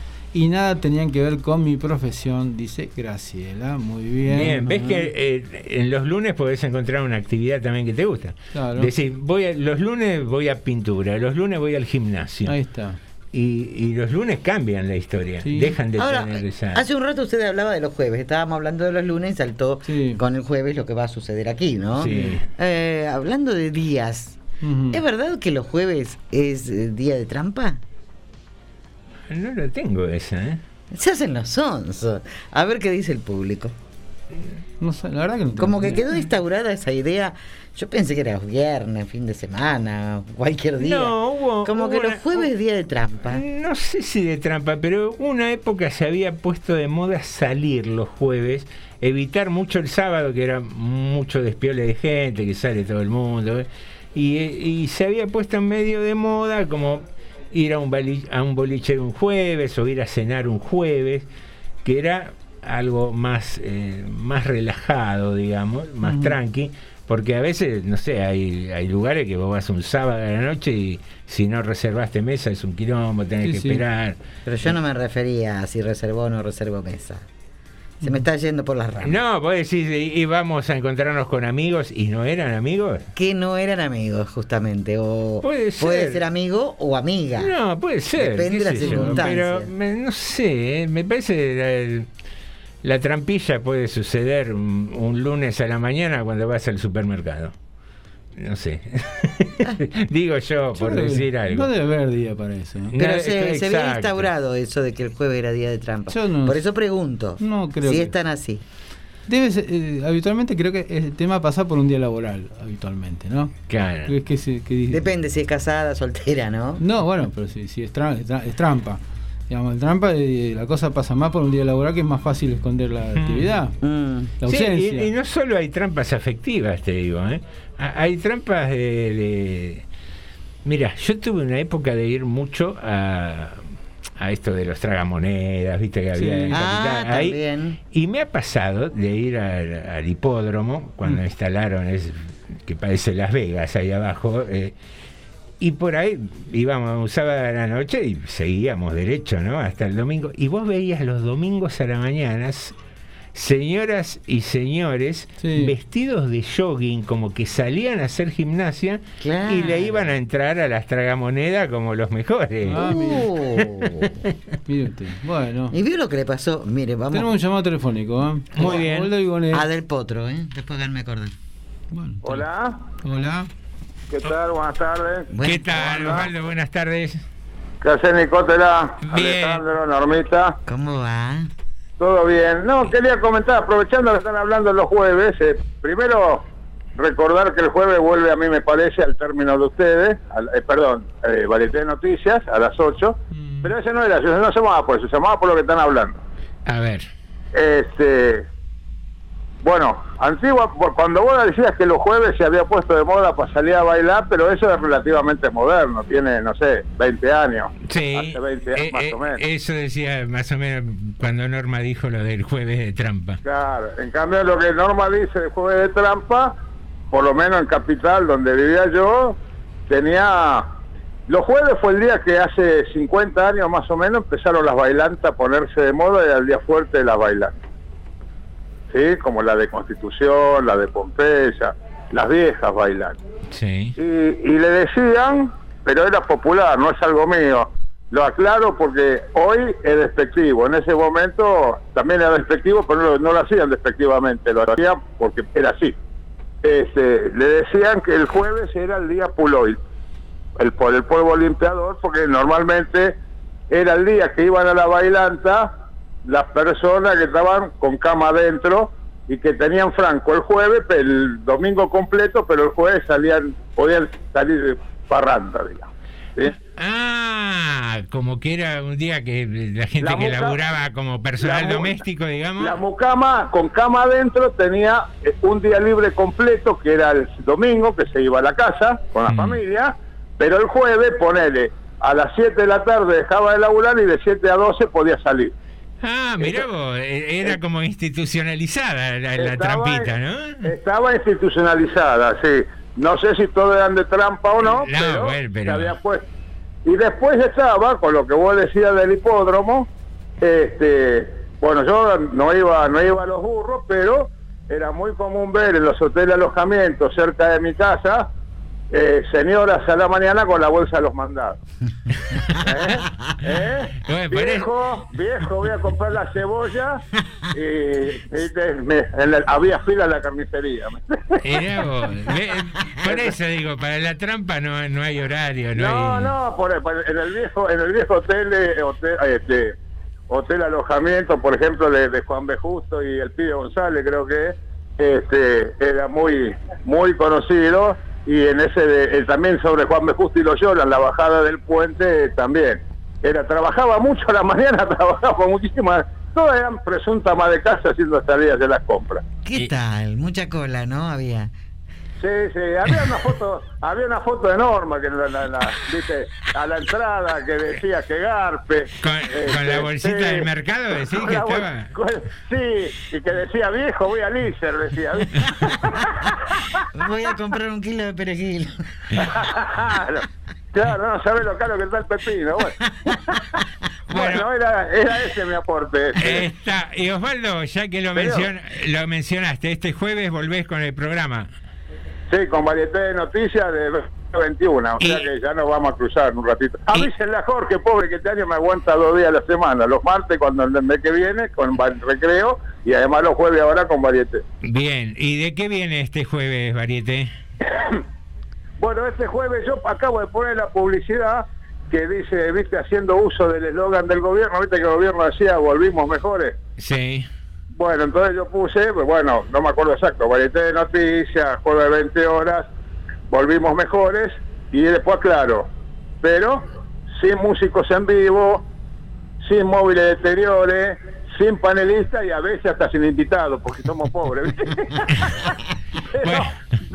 y nada tenían que ver con mi profesión, dice Graciela. Muy bien. Bien, ves Ajá. que eh, en los lunes podés encontrar una actividad también que te gusta. Claro. Decir, voy a- los lunes voy a pintura, los lunes voy al gimnasio. Ahí está. Y, y los lunes cambian la historia, Sí. dejan de Ahora, tener esa... hace un rato usted hablaba de los jueves, estábamos hablando de los lunes y saltó con el jueves lo que va a suceder aquí, ¿no? Sí. Eh, hablando de días. ¿es verdad que los jueves es eh, día de trampa? No lo tengo esa, ¿eh? Se hacen los sonsos. A ver qué dice el público. No sé, la verdad que no tengo Como que idea. quedó instaurada esa idea. Yo pensé que era viernes, fin de semana, cualquier día. No, hubo- Como que los jueves es día de trampa. No sé si de trampa, pero una época se había puesto de moda salir los jueves, evitar mucho el sábado, que era mucho despiole de gente, que sale todo el mundo, ¿eh? y, y se había puesto en medio de moda como ir a un, bali- a un boliche un jueves o ir a cenar un jueves, que era algo más, eh, más relajado, digamos, más tranqui, porque a veces, no sé, hay, hay lugares que vos vas un sábado a la noche y si no reservaste mesa es un quilombo, tenés Sí, que sí. esperar. Pero yo no me refería a si reservó o no reservó mesa. Se me está yendo por las ramas. No, vos decís, vamos a encontrarnos con amigos y no eran amigos. Que no eran amigos, justamente. O Puede ser. ser amigo o amiga. No, puede ser. Depende de la sé yo, circunstancia. Pero me- no sé, eh, me parece la, la trampilla puede suceder un, un lunes a la mañana cuando vas al supermercado. No sé. Digo yo, por Yo decir algo. No debe haber día para eso. ¿no? Pero No, se, es- se había instaurado eso de que el jueves era día de trampa. Yo no- Por eso pregunto. No creo si que- están así. Debe ser, eh, habitualmente creo que el tema pasa por un día laboral, habitualmente, ¿no? Claro. Es que se- que dice- Depende si es casada, soltera, ¿no? No, bueno, pero si, si es, tra- es tra- es trampa. Digamos, el trampa, eh, la cosa pasa más por un día laboral que es más fácil esconder la actividad. La Mm. Sí, ausencia. y, y no solo hay trampas afectivas, te digo, ¿eh? Ha- hay trampas de, de- Mira, yo tuve una época de ir mucho a, a esto de los tragamonedas, viste que había Sí. en Ah, Capital, ahí. también. Y me ha pasado de ir al, al hipódromo, cuando Mm. instalaron ese que parece Las Vegas ahí abajo, eh, y por ahí íbamos un sábado a la noche y seguíamos derecho, ¿no? Hasta el domingo. Y vos veías los domingos a la mañana, señoras y señores vestidos de jogging, como que salían a hacer gimnasia y le iban a entrar a las tragamonedas como los mejores. Ah, Uh. Mire usted. Bueno. ¿Y vio lo que le pasó? Mire, vamos. Tenemos un llamado telefónico, ¿eh? Muy bien. A del potro, ¿eh? Después de me acordar. Hola, Hola. ¿Qué tal? Buenas tardes. ¿Qué tal, Osvaldo? Buenas tardes. ¿Qué hace Nicotela? Alejandro, Normita. ¿Cómo va? Todo bien. No, quería comentar, aprovechando que están hablando los jueves, eh, primero recordar que el jueves vuelve a mí me parece al término de ustedes, al- eh, perdón, eh, Varieté de Noticias a las 8, pero ese no era, eso no se llamaba por eso, se llamaba por lo que están hablando. A ver. Este, bueno, antigua, cuando vos decías que los jueves se había puesto de moda para salir a bailar, pero eso es relativamente moderno, tiene, no sé, 20 años. Sí, Hace 20 años eh, más eh, o menos. eso decía más o menos cuando Norma dijo lo del jueves de trampa. Claro, en cambio lo que Norma dice de jueves de trampa, por lo menos en Capital, donde vivía yo, tenía... Los jueves fue el día que hace 50 años más o menos empezaron las bailantas a ponerse de moda y al día fuerte de las bailantas. ¿Sí? Como la de Constitución, la de Pompeya, las viejas bailantes. Sí. Y, y le decían pero era popular, no es algo mío. Lo aclaro porque hoy es despectivo. En ese momento también era despectivo, pero no, no lo hacían despectivamente, lo hacían porque era así. Este, le decían que el jueves era el día Puloy, el, por el polvo limpiador, porque normalmente era el día que iban a la bailanta las personas que estaban con cama adentro y que tenían franco el jueves, el domingo completo, pero el jueves salían, podían salir de parranda, digamos. ¿sí? Ah, como que era un día que la gente La que muca- laburaba como personal la doméstico, digamos. La mucama con cama adentro tenía eh, un día libre completo, que era el domingo, que se iba a la casa con la familia, pero el jueves, ponele, a las 7 de la tarde dejaba de laburar y de 7 a 12 podía salir. Ah, mirá vos, eh, era como institucionalizada la, la Estaba- trampita, ¿no? Estaba institucionalizada, sí. No sé si todos eran de trampa o no, No, pero, bueno, pero- se había puesto. Y después estaba, con lo que vos decías del hipódromo, este, bueno, yo no iba, no iba a los burros, pero era muy común ver en los hoteles alojamientos cerca de mi casa eh, señoras a la mañana con la bolsa de los mandados. ¿Eh? ¿Eh? Viejo, viejo, voy a comprar la cebolla y, y te- me- en la- había fila en la carnicería. Por eso digo, para la trampa no, no hay horario, no, No, hay... no, por, por- en el viejo, en el viejo hotel, eh, hotel, este, hotel alojamiento, por ejemplo, de, de Juan B. Justo y el Pide González, creo que este, era muy, muy conocido. Y en ese de- eh, también sobre Juan B. Justo y Loyola, en la bajada del puente eh, también. Era, trabajaba mucho a la mañana, trabajaba muchísimas, todas eran presuntas ama de casa haciendo salidas de las compras. ¿Qué tal? Mucha cola, ¿no? Había. Sí, sí, había una foto, había una foto de Norma que la, la- la- viste, a la entrada que decía que garpe. Con, Este, con la bolsita sí. del mercado, decís Con que estaba... con- sí, y que decía viejo, voy a Lícer, decía. Voy a comprar un kilo de perejil. claro, claro, no sabes lo caro que está el pepino. Bueno, Bueno, era, era ese mi aporte. ese. Está, y Osvaldo, ya que lo, Pero- mencion- lo mencionaste, este jueves volvés con el programa. Sí, con varieté de noticias de 21, o sea que ya nos vamos a cruzar en un ratito. Avísenle a Jorge, pobre, que este año me aguanta dos días a la semana, los martes cuando el mes que viene con recreo y además los jueves ahora con varieté. Bien, ¿y de qué viene este jueves, Variete? Bueno, este jueves yo acabo de poner la publicidad que dice, viste, haciendo uso del eslogan del gobierno, viste que el gobierno decía, volvimos mejores. Sí. Bueno, entonces yo puse, pues bueno, no me acuerdo exacto, varieté de noticias, juego de 20 horas, volvimos mejores y después claro, pero sin músicos en vivo, sin móviles exteriores, sin panelistas y a veces hasta sin invitados, porque somos pobres. pero,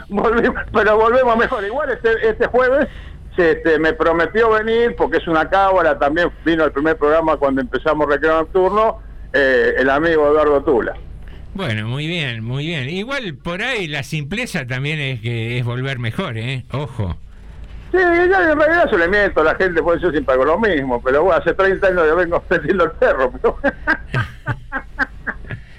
volvimos, pero volvemos mejor. Igual este, este jueves se, este, me prometió venir, porque es una cábala, también vino el primer programa cuando empezamos Recreo Nocturno, eh, el amigo Eduardo Tula. Bueno, muy bien, muy bien. Igual por ahí la simpleza también es que es volver mejor, ¿eh? Ojo. Sí, ya en realidad se le miento a la gente, por eso yo siempre hago lo mismo, pero bueno, hace 30 años yo vengo vendiendo el perro, pero...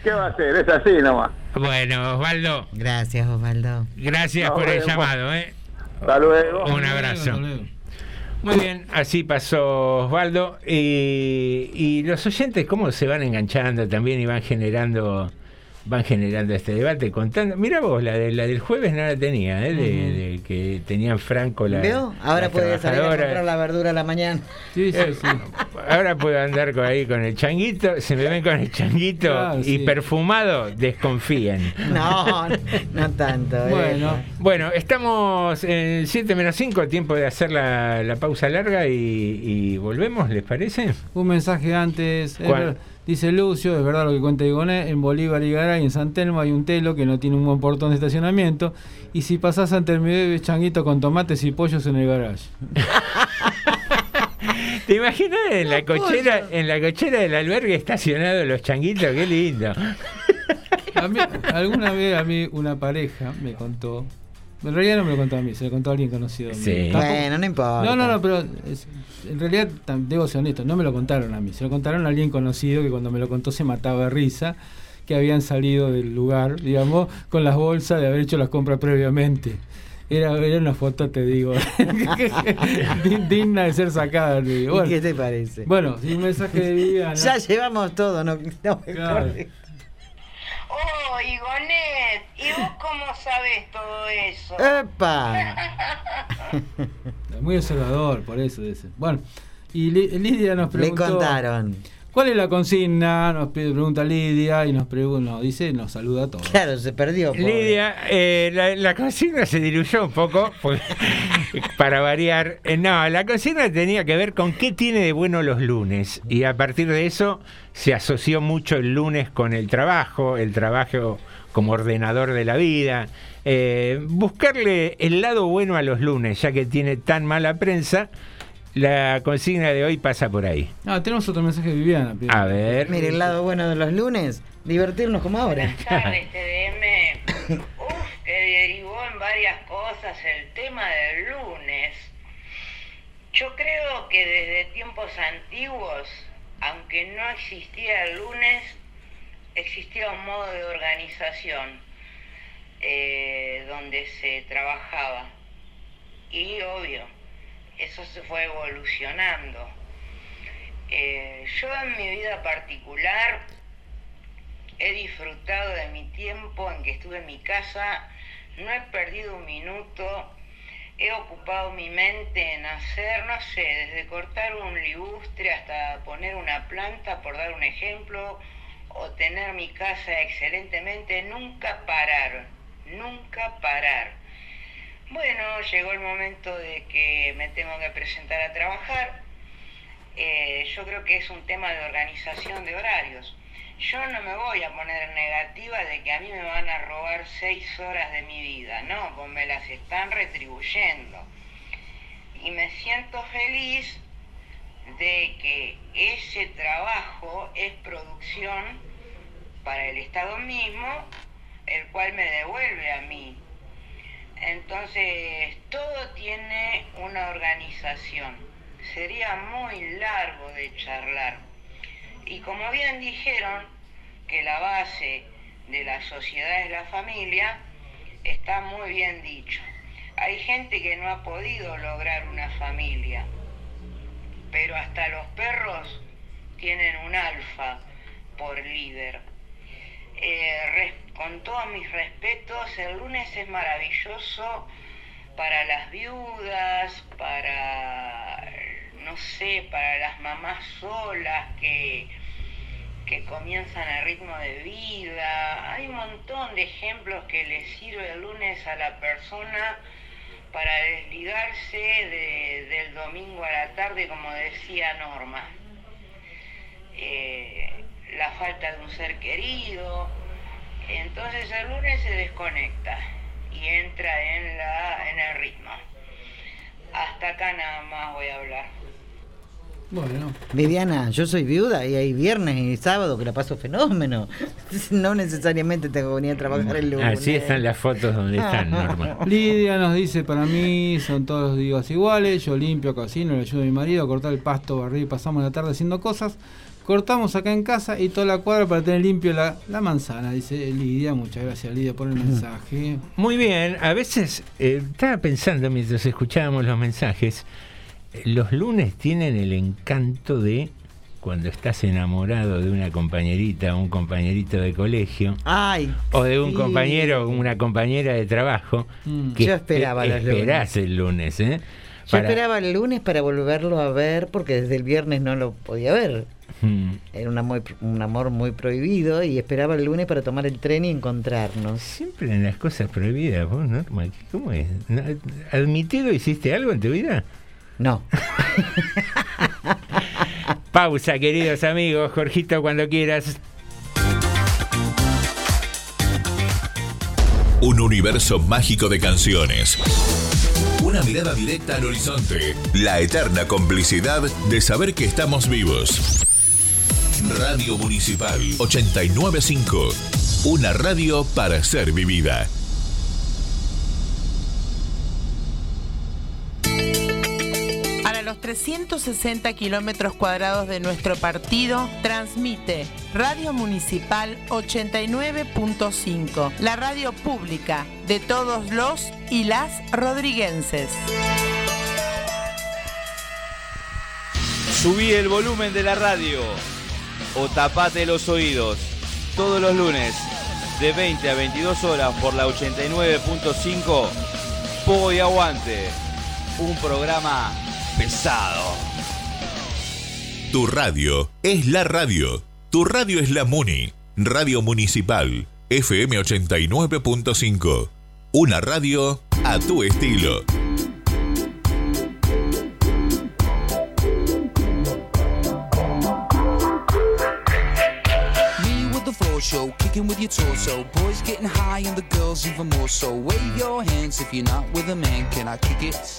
¿Qué va a hacer? Es así nomás. Bueno, Osvaldo, Gracias, Osvaldo. gracias por el llamado, ¿eh? Hasta luego. Un abrazo. Muy bien, así pasó Osvaldo. Y, y los oyentes, ¿cómo se van enganchando también y van generando van generando este debate contando mira vos la de la del jueves no la tenía ¿eh? de, de que tenían Franco la ¿Veo? Ahora la puede salir a comprar la verdura a la mañana. Sí, Eh, Ahora puedo andar con, ahí con el changuito, se me ven con el changuito Claro, y sí. perfumado, desconfíen. No, no tanto. eh. Bueno. Bueno, estamos en 7 menos 5, tiempo de hacer la, la pausa larga y, y volvemos, ¿les parece? Un mensaje antes. Dice Lucio, es verdad lo que cuenta Igoné, en Bolívar y Garay, en San Telmo hay un telo que no tiene un buen portón de estacionamiento. Y si pasás ante el medio ves changuito con tomates y pollos en el garage. ¿Te imaginas en la cochera, en la cochera del albergue estacionados los changuitos? Qué lindo. A mí- alguna vez a mí una pareja me contó. En realidad no me lo contó a mí, se lo contó a alguien conocido. Sí. Bueno, no importa. No, no, no, pero es- en realidad debo ser honesto, no me lo contaron a mí, se lo contaron a alguien conocido que cuando me lo contó se mataba de risa, que habían salido del lugar, digamos, con las bolsas de haber hecho las compras previamente. Era, era una foto, te digo, Dig- digna de ser sacada. te digo. ¿Y qué te parece? bueno, un mensaje de Viviana. Ya llevamos todo, no, no me Claro. Oh, Igonet, ¿y vos cómo sabés todo eso? ¡Epa! Muy observador, por eso dice. Bueno, y Li- Lidia nos Le preguntó. contaron. ¿Cuál es la consigna? Nos pide- pregunta Lidia y nos pregunta, nos dice, nos saluda a todos. Claro, se perdió. pobre. Lidia, eh, la, la consigna se diluyó un poco porque- para variar. Eh, no, la consigna tenía que ver con qué tiene de bueno los lunes y a partir de eso se asoció mucho el lunes con el trabajo, el trabajo como ordenador de la vida. Eh, buscarle el lado bueno a los lunes, ya que tiene tan mala prensa. La consigna de hoy pasa por ahí. Ah, tenemos otro mensaje de Viviana. pide. A ver. Mire, el lado bueno de los lunes, divertirnos como ahora. Buenas tardes, TDM. Uf, que derivó en varias cosas el tema del lunes. Yo creo que desde tiempos antiguos, aunque no existía el lunes, existía un modo de organización eh, donde se trabajaba. Y obvio, eso se fue evolucionando. Eh, yo en mi vida particular he disfrutado de mi tiempo en que estuve en mi casa, no he perdido un minuto, he ocupado mi mente en hacer, no sé, desde cortar un ligustre hasta poner una planta, por dar un ejemplo, o tener mi casa excelentemente, nunca parar, nunca parar. Bueno, llegó el momento de que me tengo que presentar a trabajar. Eh, yo creo que es un tema de organización de horarios. Yo no me voy a poner negativa de que a mí me van a robar seis horas de mi vida, no, pues me las están retribuyendo. Y me siento feliz de que ese trabajo es producción para el Estado mismo, el cual me devuelve a mí. Entonces, todo tiene una organización. Sería muy largo de charlar. Y como bien dijeron, que la base de la sociedad es la familia, está muy bien dicho. Hay gente que no ha podido lograr una familia, pero hasta los perros tienen un alfa por líder. Eh, con todos mis respetos, el lunes es maravilloso para las viudas, para, no sé, para las mamás solas que, que comienzan el ritmo de vida. Hay un montón de ejemplos que le sirve el lunes a la persona para desligarse de- del domingo a la tarde, como decía Norma. Eh, la falta de un ser querido. Entonces el lunes se desconecta y entra en, la, en el ritmo. Hasta acá nada más voy a hablar. Bueno, Viviana, yo soy viuda y hay viernes y sábado que la paso fenómeno. No necesariamente tengo que venir a trabajar el lunes. Así están las fotos donde están, Norma. Lidia nos dice, para mí son todos los días iguales, yo limpio, cocino, le ayudo a mi marido a cortar el pasto, barrer y pasamos la tarde haciendo cosas. Cortamos acá en casa y toda la cuadra para tener limpio la, la manzana, dice Lidia. Muchas gracias Lidia por el mensaje. Muy bien, a veces eh, estaba pensando mientras escuchábamos los mensajes, los lunes tienen el encanto de cuando estás enamorado de una compañerita o un compañerito de colegio Ay, o de un sí. compañero o una compañera de trabajo Mm. que Yo esperaba espe- los lunes. esperás el lunes, ¿eh? Yo Para- esperaba el lunes para volverlo a ver porque desde el viernes no lo podía ver. Mm. Era un amor, un amor muy prohibido y esperaba el lunes para tomar el tren y encontrarnos. Siempre en las cosas prohibidas, vos, Norma, ¿cómo es? ¿No- ¿Admitido hiciste algo en tu vida? No. Pausa, queridos amigos. Jorgito, cuando quieras. Un universo mágico de canciones. Una mirada directa al horizonte. La eterna complicidad de saber que estamos vivos. Radio Municipal 895. Una radio para ser vivida. 360 kilómetros cuadrados de nuestro partido, transmite Radio Municipal 89.5, la radio pública de todos los y las rodriguenses. Subí el volumen de la radio o tapate los oídos todos los lunes de 20 a 22 horas por la 89.5 Pogo y Aguante. Un programa pesado. Tu radio es la radio. Tu radio es la Muni. Radio Municipal. FM 89.5. Una radio a tu estilo. Me with the floor show, kicking with your torso. Boys getting high and the girls even more so. Wave your hands if you're not with a man. Can I kick it?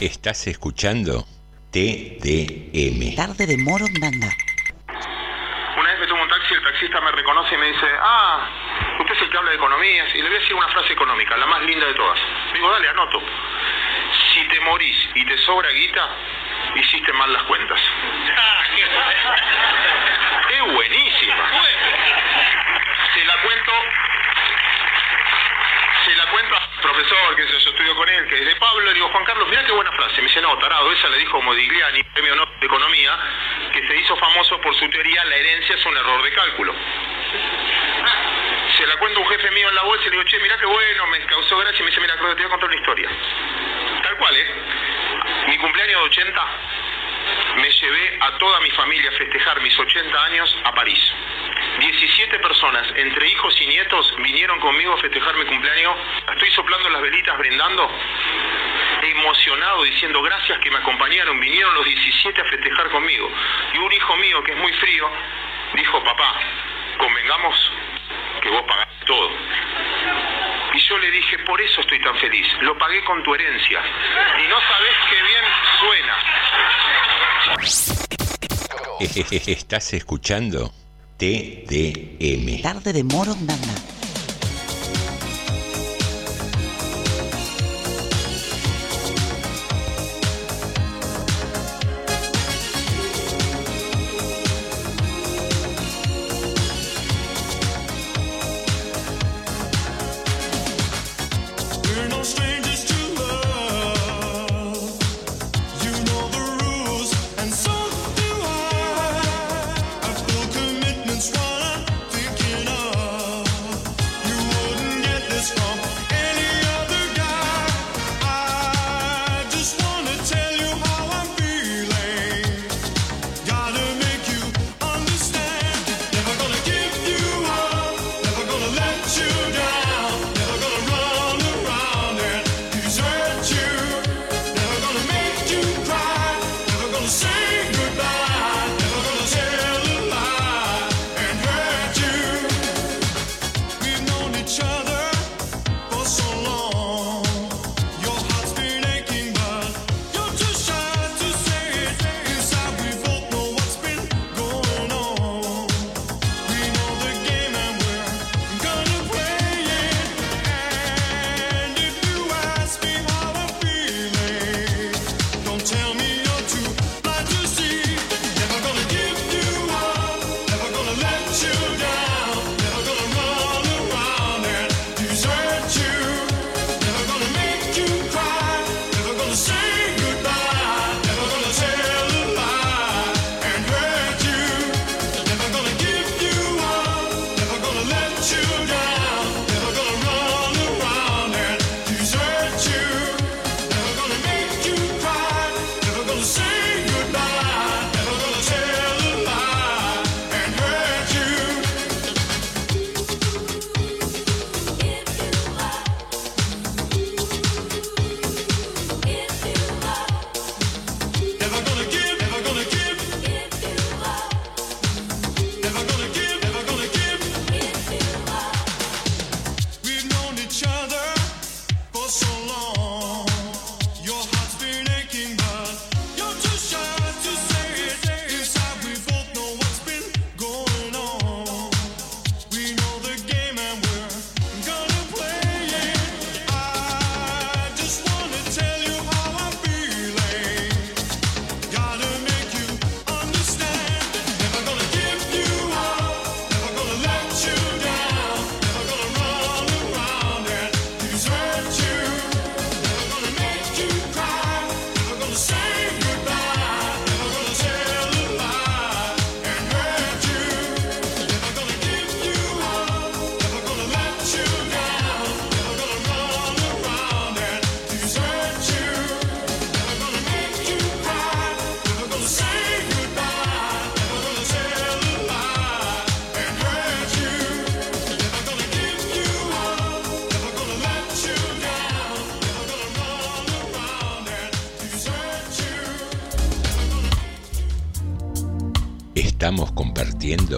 ¿Estás escuchando? TDM. Tarde de Morondanga. Una vez me tomo un taxi, el taxista me reconoce y me dice, ah, usted es el que habla de economías, y le voy a decir una frase económica, la más linda de todas. Digo, dale, anoto. Si te morís y te sobra guita, hiciste mal las cuentas. es buenísima. Se la cuento se la cuento profesor, que yo estudio con él, que es de Pablo, digo, Juan Carlos, mira qué buena frase. Me dice, no, tarado, esa le dijo Modigliani, premio Nobel de Economía, que se hizo famoso por su teoría, la herencia es un error de cálculo. Se la cuento un jefe mío en la bolsa y le digo, che, mira qué bueno, me causó gracia y me dice, mira, Claudio, te voy a contar una historia. Tal cual, ¿eh? Mi cumpleaños de 80, me llevé a toda mi familia a festejar mis 80 años a París. 17 personas, entre hijos y nietos, vinieron conmigo a festejar mi cumpleaños. Estoy soplando las velitas, brindando, emocionado, diciendo gracias que me acompañaron. Vinieron los 17 a festejar conmigo. Y un hijo mío, que es muy frío, dijo, papá, convengamos que vos pagás todo. Y yo le dije, por eso estoy tan feliz. Lo pagué con tu herencia. Y no sabés qué bien suena. ¿Estás escuchando? TDM. Tarde de Morondanga.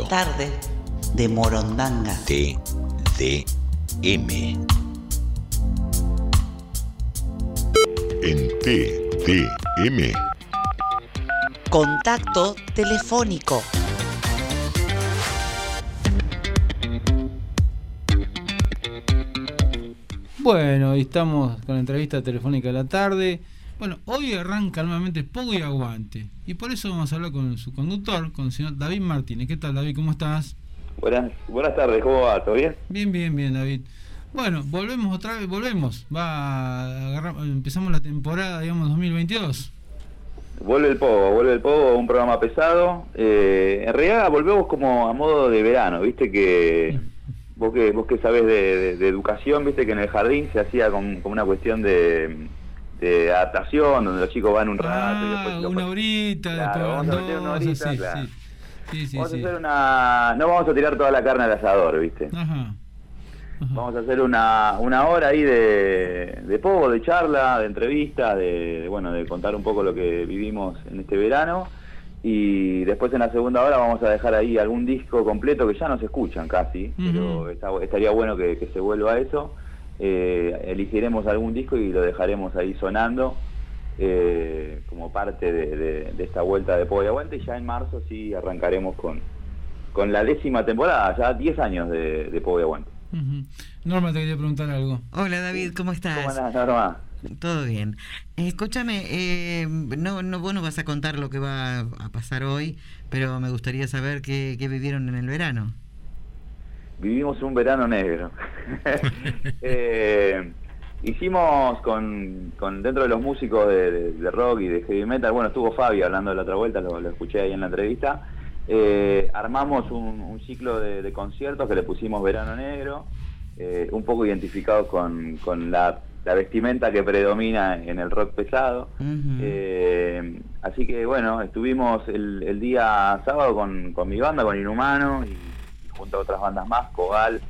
Tarde de Morondanga. TDM. En TDM Contacto telefónico. Bueno, y estamos con la entrevista telefónica de la tarde. Bueno, hoy arranca nuevamente Pogo y Aguante. Y por eso vamos a hablar con su conductor, con el señor David Martínez. ¿Qué tal, David? ¿Cómo estás? Buenas, buenas tardes, ¿cómo va? ¿Todo bien? Bien, bien, bien, David. Bueno, volvemos otra vez, volvemos. Va empezamos la temporada, digamos, 2022. Vuelve el Pogo, vuelve el Pogo, un programa pesado. Eh, en realidad volvemos como a modo de verano, viste que vos que vos que sabés de, de- de educación, viste que en el jardín se hacía con una cuestión de, de adaptación, donde los chicos van un rato y después Ah, los- una horita, Claro, después vamos a meter una horita, sí, claro. sí. Sí, sí, vamos sí. a hacer una, no vamos a tirar toda la carne al asador, viste. Ajá. Vamos a hacer una, una hora ahí de, de de charla, de entrevista, de, de, bueno, de contar un poco lo que vivimos en este verano. Y después en la segunda hora vamos a dejar ahí algún disco completo que ya no se escuchan casi, pero está- estaría bueno que, que se vuelva a eso. Eh, elegiremos algún disco y lo dejaremos ahí sonando eh, como parte de, de- de esta vuelta de Pogo y Aguante. Y ya en marzo sí arrancaremos con, con la décima temporada, ya 10 años de, de Pogo y Aguante. Ujú. Norma, te quería preguntar algo. Hola David, ¿cómo estás? ¿Cómo andás, Norma? Todo bien. Escúchame, eh, no, no, vos no vas a contar lo que va a pasar hoy, pero me gustaría saber qué, qué vivieron en el verano. Vivimos un verano negro. Eh, hicimos con, con dentro de los músicos de, de- de rock y de heavy metal, bueno, estuvo Fabi hablando de la otra vuelta, lo, lo escuché ahí en la entrevista. Eh, armamos un, un ciclo de, de conciertos que le pusimos Verano Negro, eh, un poco identificados con, con la, la vestimenta que predomina en el rock pesado. Eh, así que bueno, estuvimos el, el día sábado con, con mi banda, con Inhumano, y junto a otras bandas más, Cogal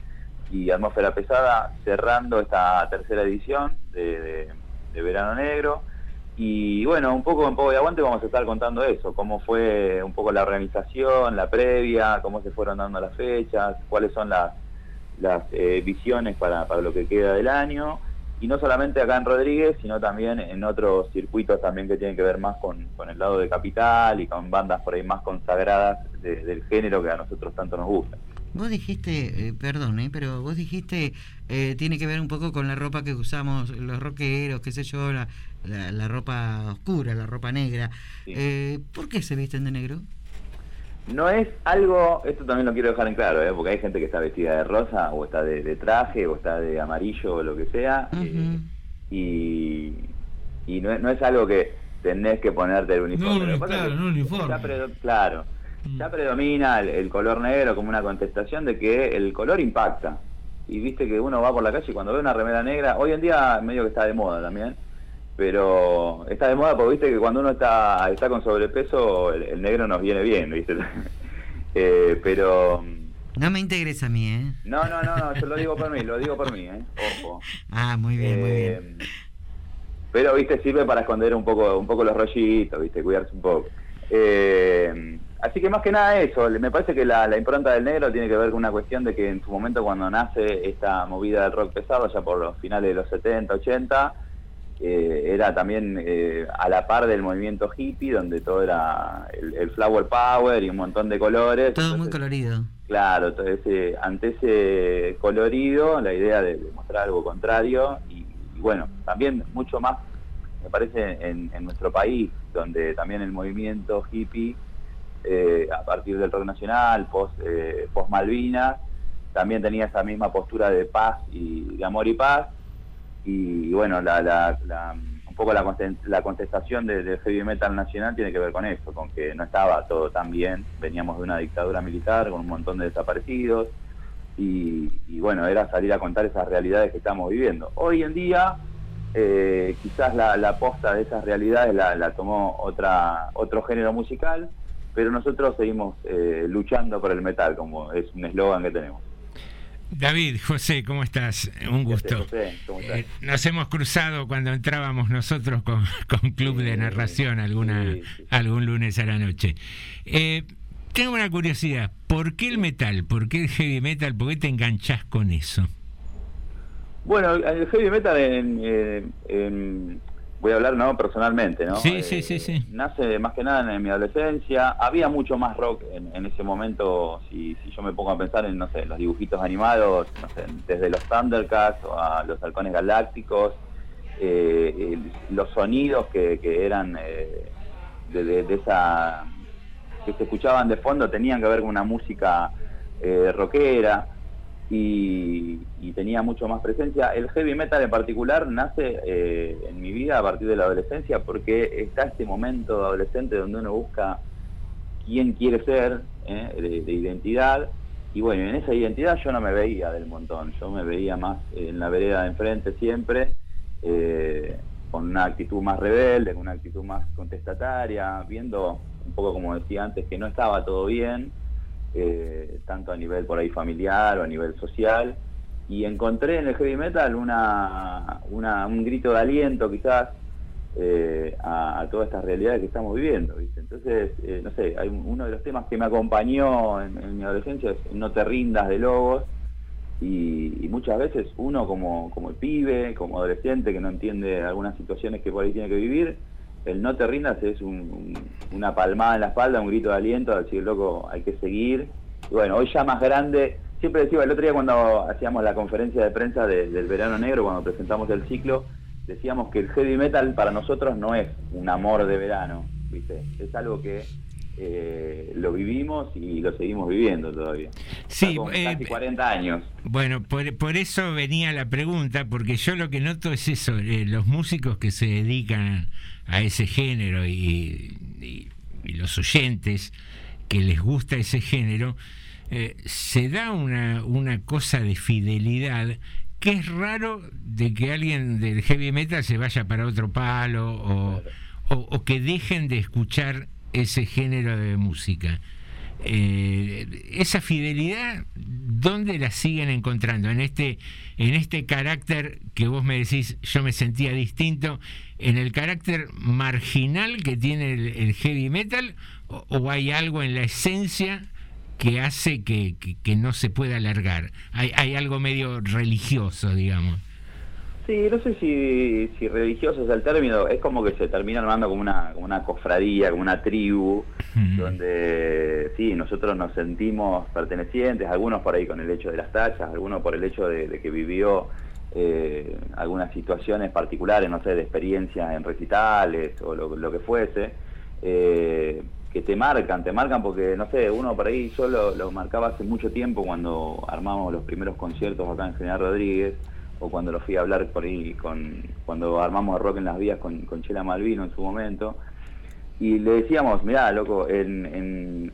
y Atmósfera Pesada, cerrando esta tercera edición de, Verano Negro. Y bueno, un poco en Poco de Aguante vamos a estar contando eso, cómo fue un poco la organización, la previa, cómo se fueron dando las fechas, cuáles son las, las eh, visiones para, lo que queda del año. Y no solamente acá en Rodríguez, sino también en otros circuitos también que tienen que ver más con, el lado de Capital y con bandas por ahí más consagradas de- del género que a nosotros tanto nos gusta. Vos dijiste, eh, perdón, eh, pero vos dijiste, eh, tiene que ver un poco con la ropa que usamos los rockeros, qué sé yo, la, la, la ropa oscura, la ropa negra. Eh, ¿Por qué se visten de negro? No es algo, esto también lo quiero dejar en claro, ¿eh? porque hay gente que está vestida de rosa o está de, de traje o está de amarillo o lo que sea, eh, y, y no, es, no es algo que tenés que ponerte el uniforme. No, es claro, que no uniforme. claro, ya predomina el, el color negro como una contestación de que el color impacta. Y viste que uno va por la calle y cuando ve una remera negra, hoy en día medio que está de moda también, pero está de moda porque viste que cuando uno está está con sobrepeso el, el negro nos viene bien, viste. Eh, pero No me integres a mí, ¿eh? no, no, no, no, yo lo digo por mí, lo digo por mí, ¿eh? Ojo. Ah, muy bien, muy Eh, bien. Pero, viste, sirve para esconder un poco, un poco los rollitos, viste, cuidarse un poco. Eh, así que más que nada eso, me parece que la, la impronta del negro tiene que ver con una cuestión de que en su momento cuando nace esta movida del rock pesado, ya por los finales de los 70, 80, eh, era también eh, a la par del movimiento hippie, donde todo era el, el flower power y un montón de colores. Todo muy colorido. Claro, entonces eh, ante ese colorido, la idea de, de mostrar algo contrario y, y bueno, también mucho más, me parece, en, en nuestro país, donde también el movimiento hippie, eh, a partir del rock nacional, post, eh, post Malvinas, también tenía esa misma postura de paz y de amor y paz. Y bueno, la, un poco la, la contestación de- heavy metal nacional tiene que ver con eso, con que no estaba todo tan bien, veníamos de una dictadura militar con un montón de desaparecidos. Y, bueno, era salir a contar esas realidades que estamos viviendo. Hoy en día eh, quizás la, la posta de esas realidades la, la tomó otra otro género musical, pero nosotros seguimos eh, luchando por el metal, como es un eslogan que tenemos. David, José, ¿cómo estás? Un gusto. José, ¿cómo estás? Eh, nos hemos cruzado cuando entrábamos nosotros con, con Club de Narración alguna, algún lunes a la noche. Eh, tengo una curiosidad, ¿por qué el metal? ¿Por qué el heavy metal? ¿Por qué te enganchás con eso? Bueno, el heavy metal en, en- voy a hablar no personalmente, ¿no? Sí, Eh, sí, sí, sí. Nace más que nada en mi adolescencia. Había mucho más rock en, en ese momento. Si, si yo me pongo a pensar en, no sé, los dibujitos animados, no sé, desde los Thundercats o a los Halcones Galácticos, eh, el- los sonidos que, que eran eh, de, de- de esa que se escuchaban de fondo tenían que ver con una música eh, rockera y, y tenía mucho más presencia. El heavy metal en particular nace eh, en mi vida a partir de la adolescencia porque está este momento adolescente donde uno busca quién quiere ser, ¿eh? de, de identidad. Y bueno, en esa identidad yo no me veía del montón, yo me veía más en la vereda de enfrente siempre, eh, con una actitud más rebelde, con una actitud más contestataria, viendo un poco como decía antes que no estaba todo bien, eh, tanto a nivel por ahí familiar o a nivel social, y encontré en el heavy metal una, un grito de aliento quizás eh, a, todas estas realidades que estamos viviendo. Entonces, eh, no sé, hay un- uno de los temas que me acompañó en, en mi adolescencia es No te rindas de Lobos, y, y muchas veces uno como, como el pibe, como adolescente que no entiende algunas situaciones que por ahí tiene que vivir, el no te rindas es un- un- una palmada en la espalda, un grito de aliento, a decir, loco, hay que seguir. Y bueno, hoy ya más grande, siempre decía, el otro día cuando hacíamos la conferencia de prensa de- del verano negro, cuando presentamos el ciclo, decíamos que el heavy metal para nosotros no es un amor de verano, ¿viste? Es algo que eh, lo vivimos y lo seguimos viviendo todavía. Sí, eh, casi 40 años. Bueno, por, por eso venía la pregunta, porque yo lo que noto es eso, eh, los músicos que se dedican a ese género y, y- los oyentes que les gusta ese género, eh, se da una, una cosa de fidelidad que es raro de que alguien del heavy metal se vaya para otro palo o, o- o que dejen de escuchar ese género de música. Eh, esa fidelidad, ¿dónde la siguen encontrando? En este, en este carácter que vos me decís, yo me sentía distinto, en el carácter marginal que tiene el, el heavy metal, o, o hay algo en la esencia que hace que, que- que no se pueda alargar. Hay, hay algo medio religioso, digamos. Sí, no sé si, si religioso es el término, es como que se termina armando como una, como una cofradía, como una tribu, donde sí, nosotros nos sentimos pertenecientes, algunos por ahí con el hecho de las tachas, algunos por el hecho de, de que vivió eh, algunas situaciones particulares, no sé, de experiencia en recitales o lo, que fuese, eh, que te marcan, te marcan porque, no sé, uno por ahí, yo lo, marcaba hace mucho tiempo cuando armamos los primeros conciertos acá en General Rodríguez, o cuando lo fui a hablar por ahí con, cuando armamos Rock en las Vías con, con Chela Malvino en su momento, y le decíamos, mirá, loco, en-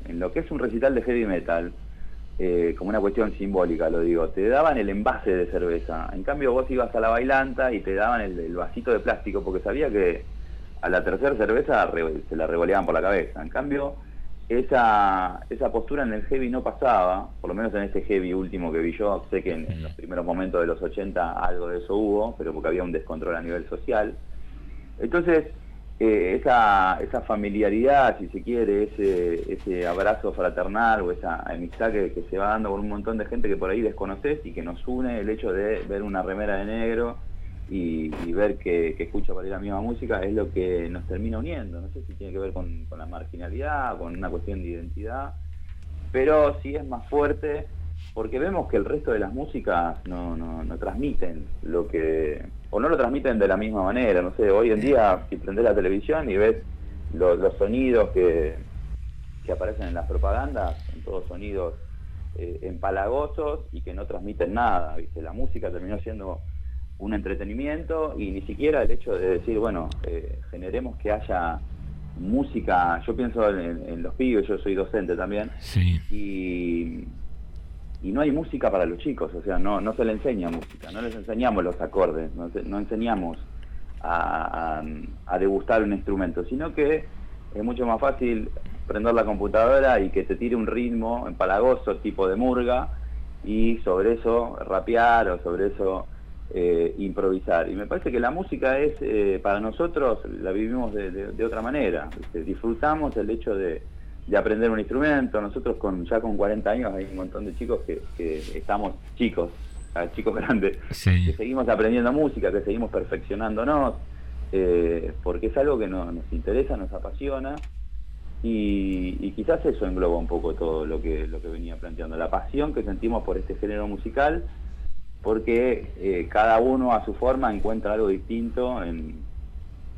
en lo que es un recital de heavy metal, eh, como una cuestión simbólica, lo digo, te daban el envase de cerveza, en cambio vos ibas a la bailanta y te daban el, vasito de plástico, porque sabía que a la tercera cerveza se la revoleaban por la cabeza, en cambio esa, esa postura en el heavy no pasaba, por lo menos en este heavy último que vi yo, sé que en, en los primeros momentos de los 80 algo de eso hubo, pero porque había un descontrol a nivel social. Entonces, eh, esa, esa familiaridad, si se quiere, ese, ese abrazo fraternal o esa amistad que, se va dando con un montón de gente que por ahí desconoces y que nos une el hecho de ver una remera de negro y, ver que, escucha por ahí la misma música es lo que nos termina uniendo. No sé si tiene que ver con, con la marginalidad, con una cuestión de identidad, pero sí es más fuerte porque vemos que el resto de las músicas no, no, no transmiten lo que, o no lo transmiten de la misma manera, no sé, hoy en día si prendes la televisión y ves lo- los sonidos que, que aparecen en las propagandas, son todos sonidos eh, empalagosos y que no transmiten nada, ¿viste? la música terminó siendo un entretenimiento y ni siquiera el hecho de decir, bueno, eh, generemos que haya música, yo pienso en, en los pibes, yo soy docente también, Sí. y, y no hay música para los chicos, o sea, no, no se le enseña música, no les enseñamos los acordes, no, no enseñamos a, a- degustar un instrumento, sino que es mucho más fácil prender la computadora y que te tire un ritmo empalagoso tipo de murga y sobre eso rapear o sobre eso eh, improvisar. Y me parece que la música es, eh, para nosotros, la vivimos de, otra manera. ¿viste? Disfrutamos el hecho de, de aprender un instrumento. Nosotros con ya con 40 años hay un montón de chicos que, que estamos chicos, a chicos grandes, que seguimos aprendiendo música, que seguimos perfeccionándonos. eh, porque es algo que no- nos interesa, nos apasiona y, y quizás eso engloba un poco todo lo que, lo que venía planteando, la pasión que sentimos por este género musical, porque eh, cada uno a su forma encuentra algo distinto en,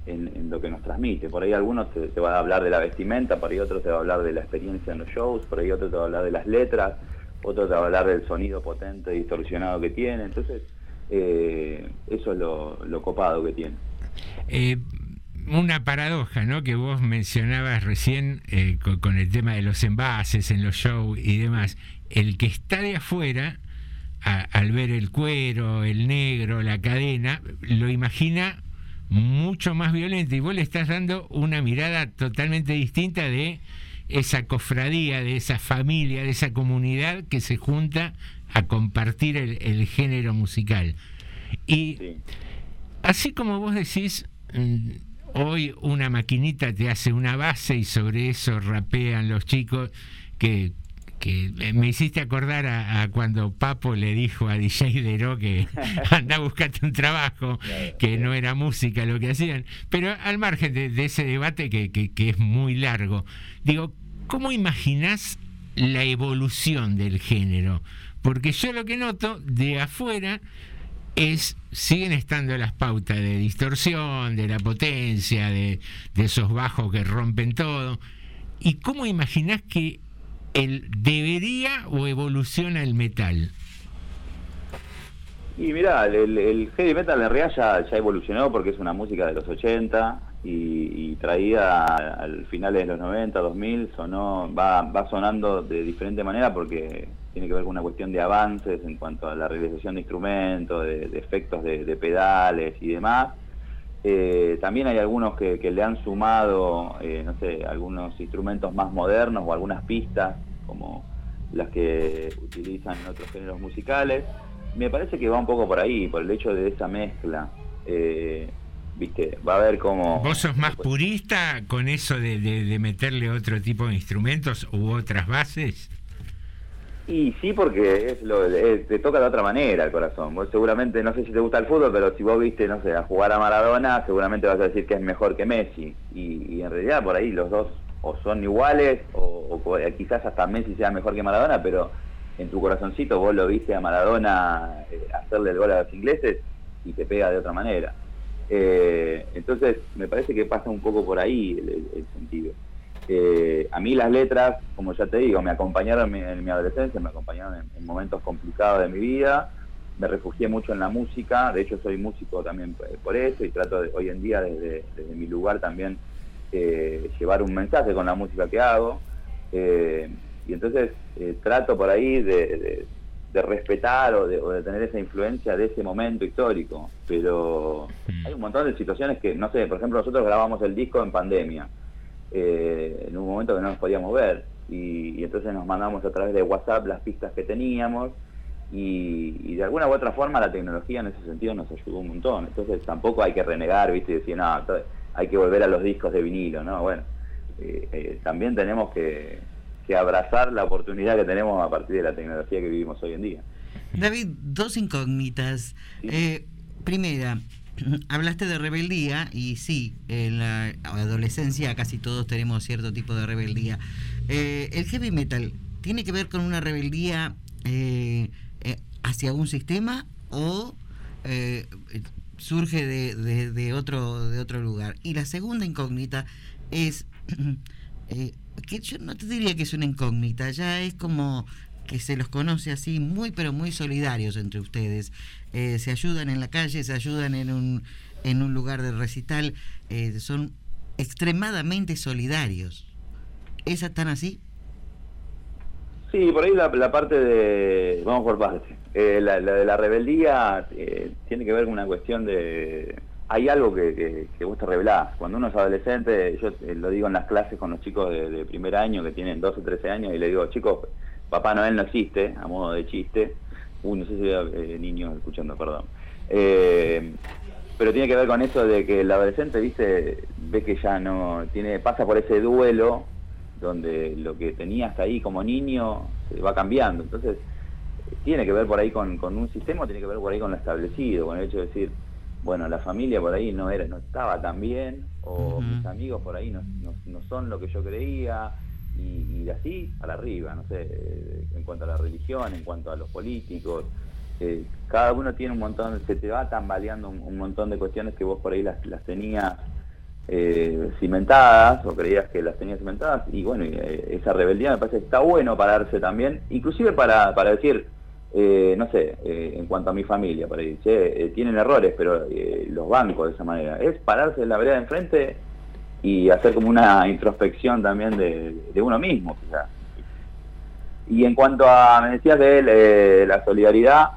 en- lo que nos transmite. Por ahí algunos te, te van a hablar de la vestimenta, por ahí otros te va a hablar de la experiencia en los shows, por ahí otro te va a hablar de las letras, otro te va a hablar del sonido potente y distorsionado que tiene. Entonces, eh, eso es lo, copado que tiene. Eh, una paradoja, ¿no? Que vos mencionabas recién eh, con, el tema de los envases en los shows y demás. El que está de afuera, al ver el cuero, el negro, la cadena, lo imagina mucho más violento y vos le estás dando una mirada totalmente distinta de esa cofradía, de esa familia, de esa comunidad que se junta a compartir el, el género musical. Y así como vos decís, mm, hoy una maquinita te hace una base y sobre eso rapean los chicos que que me hiciste acordar a, a cuando Papo le dijo a DJ Dero que anda a buscarte un trabajo, que no era música lo que hacían. Pero al margen de, de ese debate que, que- que es muy largo, digo, ¿cómo imaginás la evolución del género? Porque yo lo que noto de afuera es siguen estando las pautas de distorsión, de la potencia, de, de esos bajos que rompen todo. ¿Y cómo imaginás que el debería o evoluciona el metal? Y mirá, el, heavy metal en realidad ya, ya evolucionó porque es una música de los 80 y, y traída al finales de los 90, 2000, sonó, va, va sonando de diferente manera porque tiene que ver con una cuestión de avances en cuanto a la realización de instrumentos, de, efectos de pedales y demás. Eh, también hay algunos que, que le han sumado, eh, no sé, algunos instrumentos más modernos o algunas pistas, como las que utilizan en otros géneros musicales. Me parece que va un poco por ahí, por el hecho de esa mezcla. Eh, Viste, va a ver cómo... ¿Vos sos más purista con eso de, de- de meterle otro tipo de instrumentos u otras bases? Y sí, porque es lo, es- te toca de otra manera el corazón. Vos seguramente, no sé si te gusta el fútbol, pero si vos viste, no sé, a jugar a Maradona, seguramente vas a decir que es mejor que Messi. Y, en realidad por ahí los dos o son iguales, o, co- quizás hasta Messi sea mejor que Maradona, pero en tu corazoncito vos lo viste a Maradona eh, hacerle el gol a los ingleses y te pega de otra manera. Eh, entonces, me parece que pasa un poco por ahí el sentido. Eh, a mí las letras, como ya te digo, me acompañaron en mi, en mi adolescencia, me acompañaron en, en momentos complicados de mi vida, me refugié mucho en la música, de hecho soy músico también por, eso y trato de, hoy en día desde, desde mi lugar también eh, llevar un mensaje con la música que hago. Eh, y entonces eh, trato por ahí de, de- de respetar o de, o de tener esa influencia de ese momento histórico. Pero hay un montón de situaciones que, no sé, por ejemplo, nosotros grabamos el disco en pandemia, eh, en un momento que no nos podíamos ver. Y, y entonces nos mandamos a través de WhatsApp las pistas que teníamos. Y, y de alguna u otra forma la tecnología en ese sentido nos ayudó un montón. Entonces tampoco hay que renegar, ¿viste? Y decir, no, hay que volver a los discos de vinilo, ¿no? Bueno, eh, eh, también tenemos que, que abrazar la oportunidad que tenemos a partir de la tecnología que vivimos hoy en día. David, dos incógnitas. Eh, primera, hablaste de rebeldía y sí, en la adolescencia casi todos tenemos cierto tipo de rebeldía. Eh, ¿El heavy metal tiene que ver con una rebeldía eh, eh, hacia un sistema o surge de, de- de otro, de otro lugar? Y la segunda incógnita es, que yo no te diría que es una incógnita, ya es como que se los conoce así, muy pero muy solidarios entre ustedes. Eh, se ayudan en la calle, se ayudan en un, en un lugar de recital, eh, son extremadamente solidarios. ¿Es tan así? Sí, por ahí la, la parte de... Vamos por parte. Eh, la, la de la rebeldía eh, tiene que ver con una cuestión de... Hay algo que, que, que te. Cuando uno es adolescente, yo lo digo en las clases con los chicos de, de primer año que tienen 12 o 13 años y le digo, chicos, Papá Noel no existe, a modo de chiste. Uy, no sé si hay eh, niños escuchando, perdón. Eh, pero tiene que ver con eso de que el adolescente, viste, ve que ya no tiene, pasa por ese duelo donde lo que tenía hasta ahí como niño se va cambiando. Entonces, tiene que ver por ahí con, con un sistema, tiene que ver por ahí con lo establecido, con el hecho de decir, bueno, la familia por ahí no era, no estaba tan bien, o mis amigos por ahí no, no, no son lo que yo creía, y, y así para arriba, no sé, en cuanto a la religión, en cuanto a los políticos, eh, cada uno tiene un montón, se te va tambaleando un, montón de cuestiones que vos por ahí las, las tenías eh, cimentadas o creías que las tenías cimentadas y bueno, eh, esa rebeldía me parece que está bueno pararse también, inclusive para, para decir, eh, no sé, eh, en cuanto a mi familia, para decir, che, tienen errores, pero los bancos de esa manera, es pararse en la vereda de enfrente y hacer como una introspección también de, uno mismo. Y en cuanto a, me decías de él, eh, la solidaridad,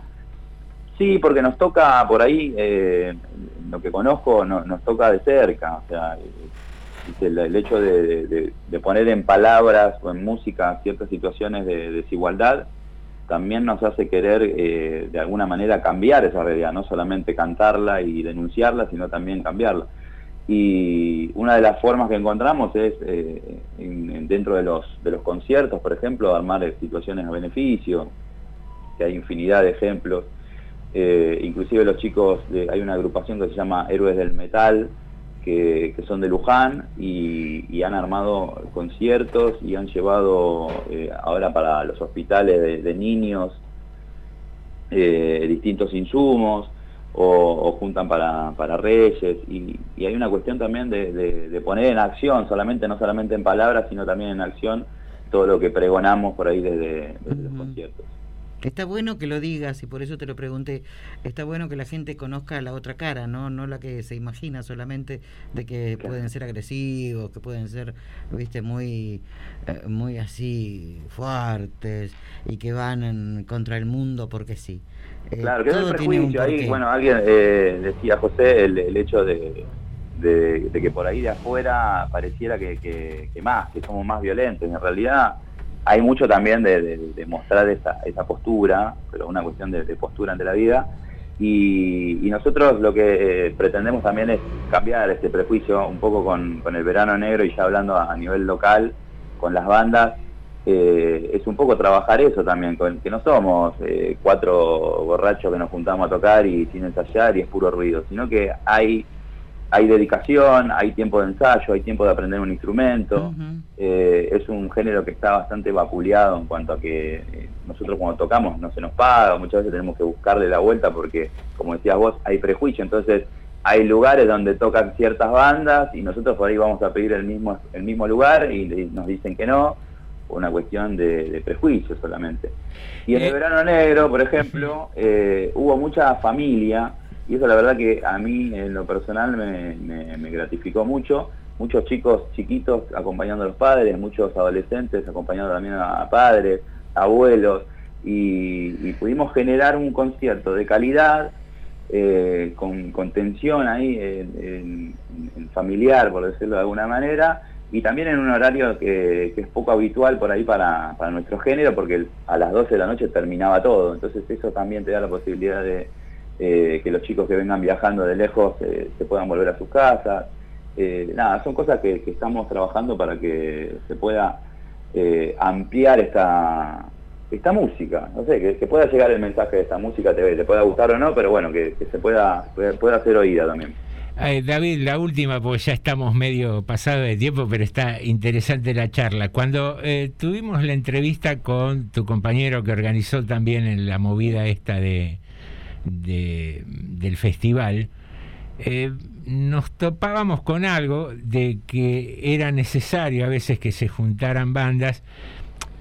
sí, porque nos toca por ahí, eh, lo que conozco, no- nos toca de cerca, o sea, eh, el, hecho de poner en palabras o en música ciertas situaciones de desigualdad, también nos hace querer eh, de alguna manera cambiar esa realidad, no solamente cantarla y denunciarla, sino también cambiarla. Y una de las formas que encontramos es eh, en- en- dentro de los, de los conciertos, por ejemplo, armar situaciones a beneficio, que hay infinidad de ejemplos. Eh, inclusive los chicos, hay una agrupación que se llama Héroes del Metal, que, que son de Luján y, han armado conciertos y han llevado eh, ahora para los hospitales de, niños distintos insumos o, o juntan para, para reyes y, y hay una cuestión también de, de- de poner en acción, solamente no solamente en palabras, sino también en acción todo lo que pregonamos por ahí desde, desde los conciertos. Está bueno que lo digas y por eso te lo pregunté. Está bueno que la gente conozca la otra cara, no no la que se imagina solamente de que pueden ser agresivos, que pueden ser, viste, muy eh, muy así fuertes y que van en- contra el mundo porque sí. Eh, Claro, que todo el prejuicio ahí, bueno, alguien eh, decía José el, el hecho de, de- de que por ahí de afuera pareciera que, que- que más, que somos más violentos. En realidad hay mucho también de, de- de mostrar esa, esa postura, pero una cuestión de, de postura ante la vida. Y, y nosotros lo que eh, pretendemos también es cambiar este prejuicio un poco con, con el verano negro y ya hablando a, a nivel local, con las bandas, eh, es un poco trabajar eso también, con, que no somos eh, cuatro borrachos que nos juntamos a tocar y sin ensayar y es puro ruido, sino que hay, hay dedicación, hay tiempo de ensayo, hay tiempo de aprender un instrumento, eh, es un género que está bastante vapuleado en cuanto a que nosotros cuando tocamos no se nos paga, muchas veces tenemos que buscarle la vuelta porque, como decías vos, hay prejuicio, entonces hay lugares donde tocan ciertas bandas y nosotros por ahí vamos a pedir el mismo, el mismo lugar y nos dicen que no, por una cuestión de, de prejuicio solamente. Y en el verano negro, por ejemplo, eh, hubo mucha familia, y eso la verdad que a mí en lo personal me, me- me gratificó mucho, muchos chicos chiquitos acompañando a los padres, muchos adolescentes acompañando también a padres, abuelos, y, y pudimos generar un concierto de calidad, eh, con, con tensión ahí en, en- en familiar, por decirlo de alguna manera, y también en un horario que, es poco habitual por ahí para, para nuestro género, porque a las 12 de la noche terminaba todo, entonces eso también te da la posibilidad de eh, que los chicos que vengan viajando de lejos eh, se puedan volver a sus casas. Eh, nada, son cosas que, estamos trabajando para que se pueda ampliar esta, esta música, no sé, que, que pueda llegar el mensaje de esta música, te, te pueda gustar o no, pero bueno, que, que se pueda, pueda, pueda ser oída también. David, la última, porque ya estamos medio pasado de tiempo, pero está interesante la charla. Cuando eh, tuvimos la entrevista con tu compañero que organizó también en la movida esta de, de- del festival, eh, nos topábamos con algo de que era necesario a veces que se juntaran bandas.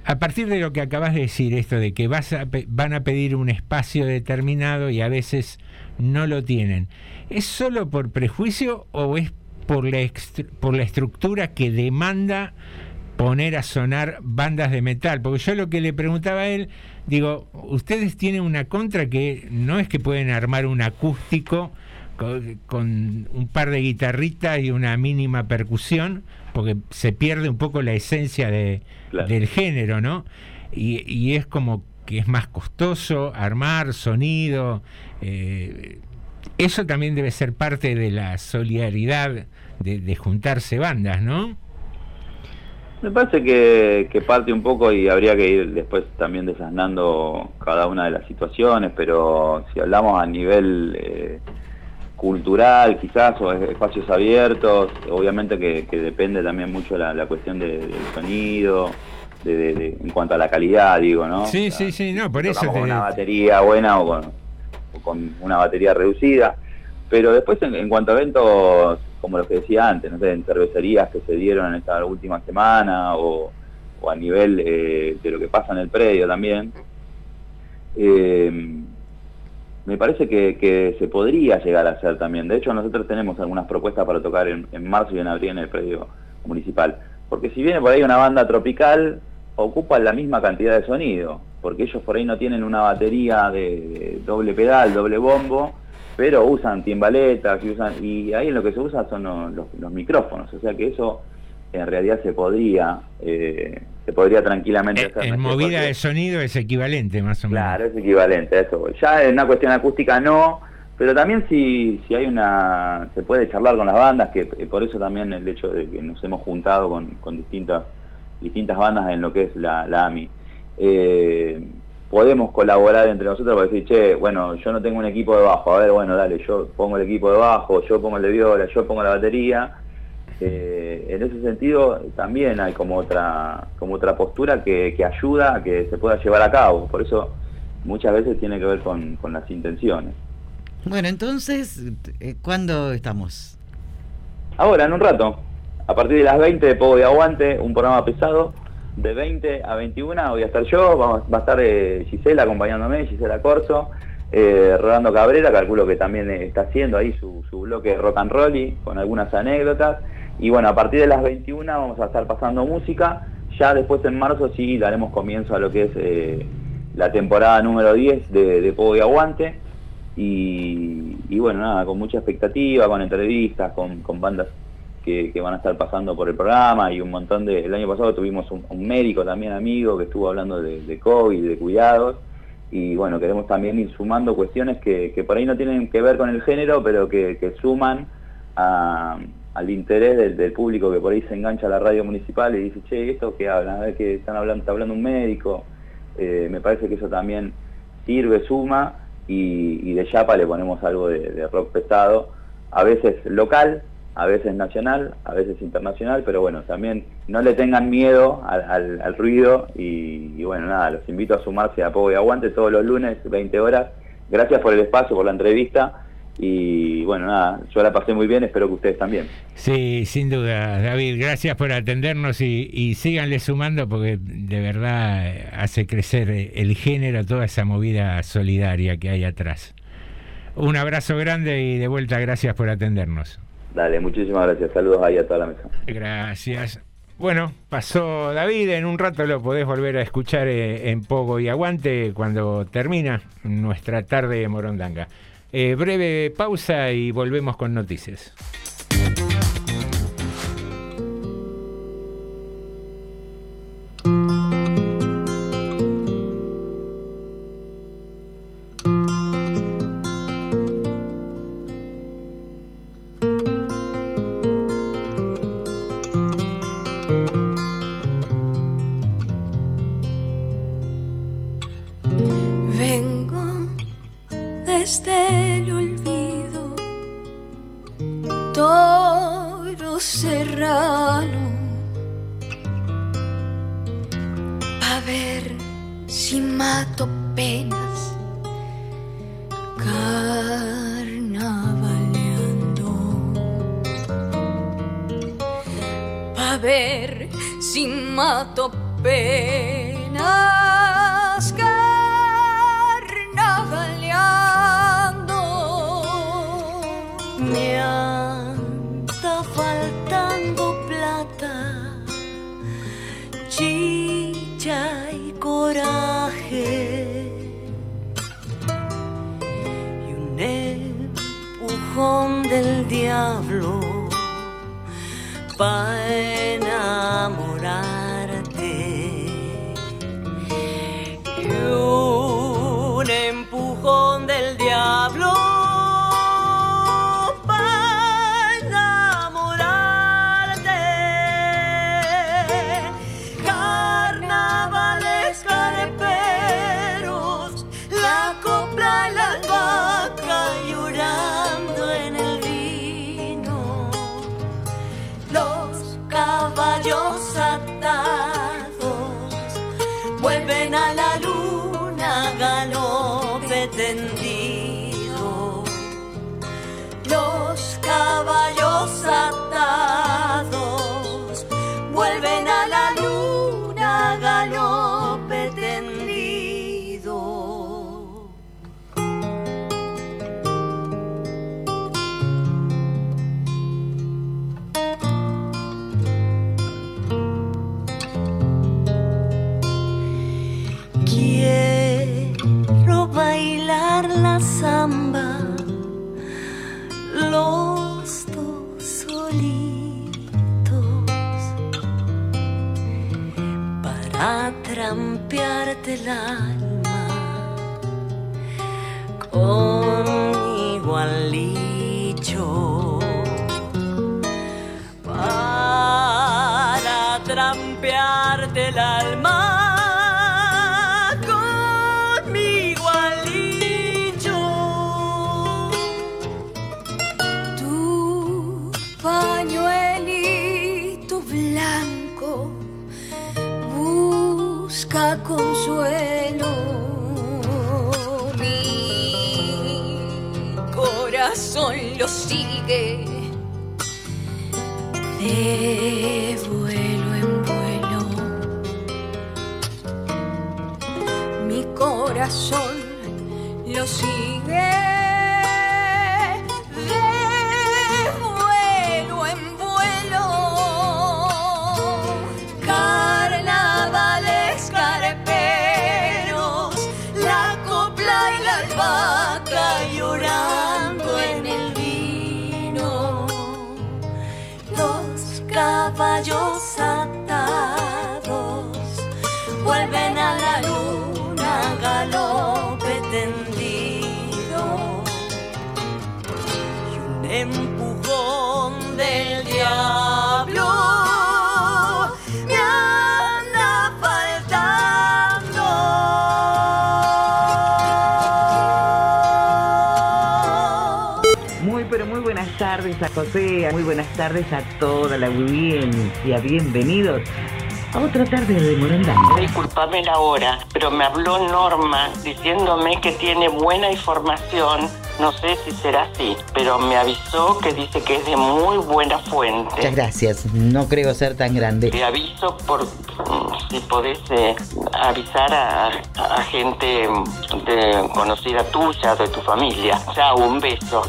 A partir de lo que acabas de decir, esto de que vas a van a pedir un espacio determinado y a veces no lo tienen, ¿es solo por prejuicio o es por la, por la estructura que demanda poner a sonar bandas de metal? Porque yo lo que le preguntaba a él, digo, ustedes tienen una contra que no es que pueden armar un acústico con, con un par de guitarritas y una mínima percusión, porque se pierde un poco la esencia de, del género, ¿no? Y, y es como que es más costoso armar sonido. eh, eso también debe ser parte de la solidaridad de, juntarse bandas, ¿no? Me parece que, que parte un poco y habría que ir después también desasnando cada una de las situaciones, pero si hablamos a nivel eh, cultural quizás o es- espacios abiertos, obviamente que, que depende también mucho la, la cuestión de- del sonido, de, de- de- en cuanto a la calidad, digo, ¿no? Sí, sí, sí, no, por eso tocamos con te- una batería buena o con, o con una batería reducida. Pero después en, en cuanto a eventos, como los que decía antes, no sé, en cervecerías que se dieron en esta última semana o, o a nivel eh, de lo que pasa en el predio también, eh, me parece que, que se podría llegar a hacer también. De hecho, nosotros tenemos algunas propuestas para tocar en, en marzo y en abril en el predio municipal. Porque si viene por ahí una banda tropical, ocupan la misma cantidad de sonido, porque ellos por ahí no tienen una batería de, doble pedal, doble bombo, pero usan timbaletas y usan y ahí lo que se usa son los, los- los micrófonos, o sea que eso en realidad se podría eh, se podría tranquilamente hacer. En movida de sonido es equivalente, más o menos. Claro, es equivalente a eso. Ya en una cuestión acústica no, pero también si, si hay una... se puede charlar con las bandas, que eh, por eso también el hecho de que nos hemos juntado con, con distintas distintas bandas en lo que es la, la AMI. Eh, podemos colaborar entre nosotros para decir, che, bueno, yo no tengo un equipo de bajo, a ver, bueno, dale, yo pongo el equipo de bajo, yo pongo el de viola, yo pongo la batería. Eh, en ese sentido también hay como otra como otra postura que, que ayuda a que se pueda llevar a cabo. Por eso muchas veces tiene que ver con, con las intenciones. Bueno, entonces, eh, ¿cuándo estamos? Ahora, en un rato, a partir de las 20 de Pogo de Aguante, un programa pesado, de 20 a 21 voy a estar yo, va a estar eh, Gisela acompañándome, Gisela Corso, eh, Rolando Cabrera, calculo que también eh, está haciendo ahí su, bloque rock and roll y con algunas anécdotas. Y bueno, a partir de las 21 vamos a estar pasando música, ya después en marzo sí daremos comienzo a lo que es eh, la temporada número 10 de, Pogo de Aguante. Y, y bueno, nada, con mucha expectativa, con entrevistas, con bandas que, van a estar pasando por el programa y un montón de... El año pasado tuvimos un, médico también amigo que estuvo hablando de, COVID, de cuidados, y bueno, queremos también ir sumando cuestiones que, que por ahí no tienen que ver con el género, pero que, suman al interés del, público que por ahí se engancha a la radio municipal y dice, che, ¿esto qué hablan? A ver que están hablando, está hablando un médico. Eh, me parece que eso también sirve, suma, y, de chapa le ponemos algo de, de rock pesado, a veces local, a veces nacional, a veces internacional, pero bueno, también no le tengan miedo al, al- ruido y, bueno, nada, los invito a sumarse a Pogo y Aguante todos los lunes, 20 horas. Gracias por el espacio, por la entrevista y bueno, nada, yo la pasé muy bien, espero que ustedes también. Sí, sin duda, David, gracias por atendernos y, y síganle sumando porque de verdad hace crecer el género, toda esa movida solidaria que hay atrás. Un abrazo grande y de vuelta gracias por atendernos. Dale, muchísimas gracias, saludos ahí a toda la mesa. Gracias. Bueno, pasó David, en un rato lo podés volver a escuchar eh, en Pogo y Aguante cuando termina nuestra tarde de Morondanga. Eh, breve pausa y volvemos con noticias. Con corazón lo sigue José, muy buenas tardes a toda la audiencia. Bienvenidos a otra tarde de Morondanga. Disculpame la hora, pero me habló Norma diciéndome que tiene buena información. No sé si será así, pero me avisó que dice que es de muy buena fuente. Muchas gracias, no creo ser tan grande. Te aviso por mm, si podés eh, avisar a, a gente de, conocida tuya, de tu familia. Chao, un beso.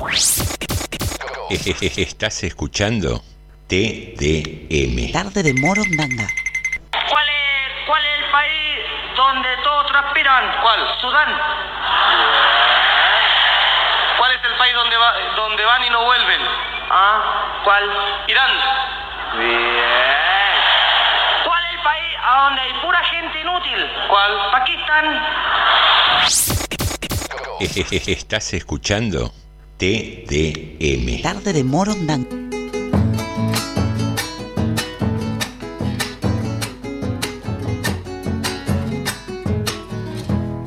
Estás escuchando TDM. Tarde de Morondanga. ¿Cuál es, ¿Cuál es el país donde todos transpiran? ¿Cuál? Sudán. ¿Cuál es el país donde, va, donde van y no vuelven? Ah, ¿cuál? Irán. Bien. ¿Cuál es el país a donde hay pura gente inútil? ¿Cuál? Pakistán. Estás escuchando TDM. Tarde de Morondanga.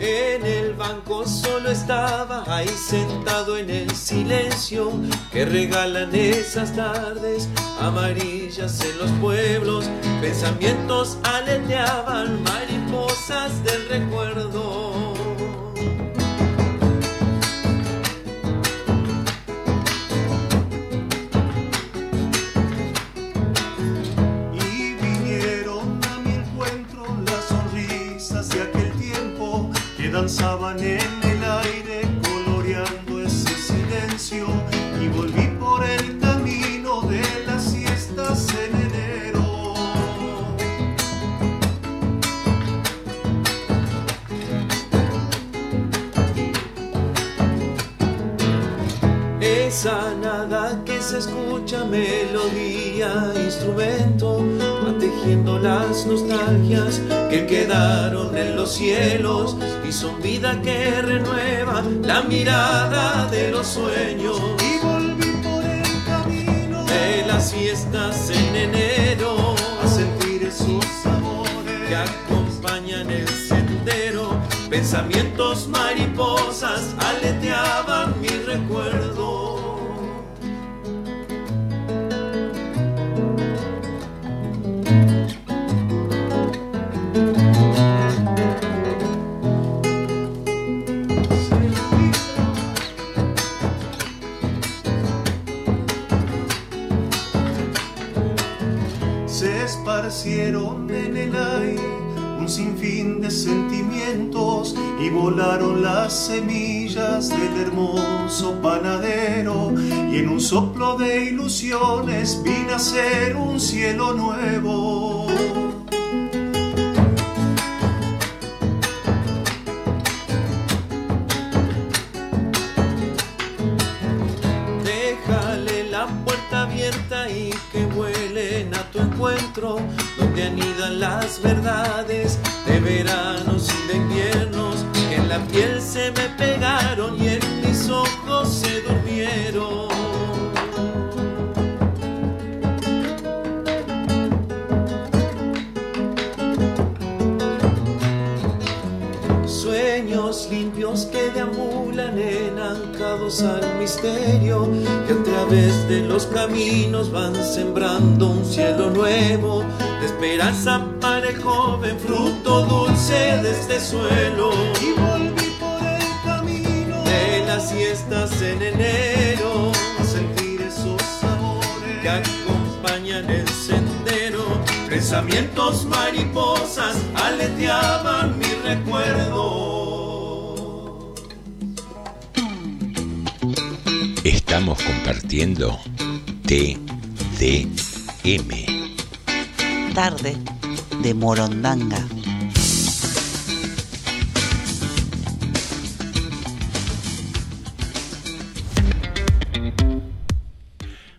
En el banco solo estaba ahí sentado en el silencio que regalan esas tardes amarillas en los pueblos. Pensamientos aleteaban mariposas del recuerdo. Tiempo que Esa nada que se escucha, melodía, instrumento, va tejiendo las nostalgias que quedaron en los cielos y son vida que renueva la mirada de los sueños. Y volví por el camino de las fiestas en enero a sentir esos sabores que acompañan el sendero. Pensamientos mariposas aleteaban mi recuerdo. Se esparcieron en el aire un sinfín de sentimientos y volaron las semillas del hermoso panadero y en un soplo de ilusiones vi nacer un cielo nuevo. Anidan las verdades de veranos y de inviernos, que en la piel se me pegaron y en mis ojos se durmieron. Sueños limpios que deambulan enancados al misterio, que a través de los caminos van sembrando un cielo nuevo. Esperanza para el joven, fruto dulce de este suelo. Y volví por el camino de las siestas en enero, a sentir esos sabores que acompañan el sendero. Pensamientos mariposas aleteaban mi recuerdo. Estamos compartiendo TDM. Tarde de Morondanga.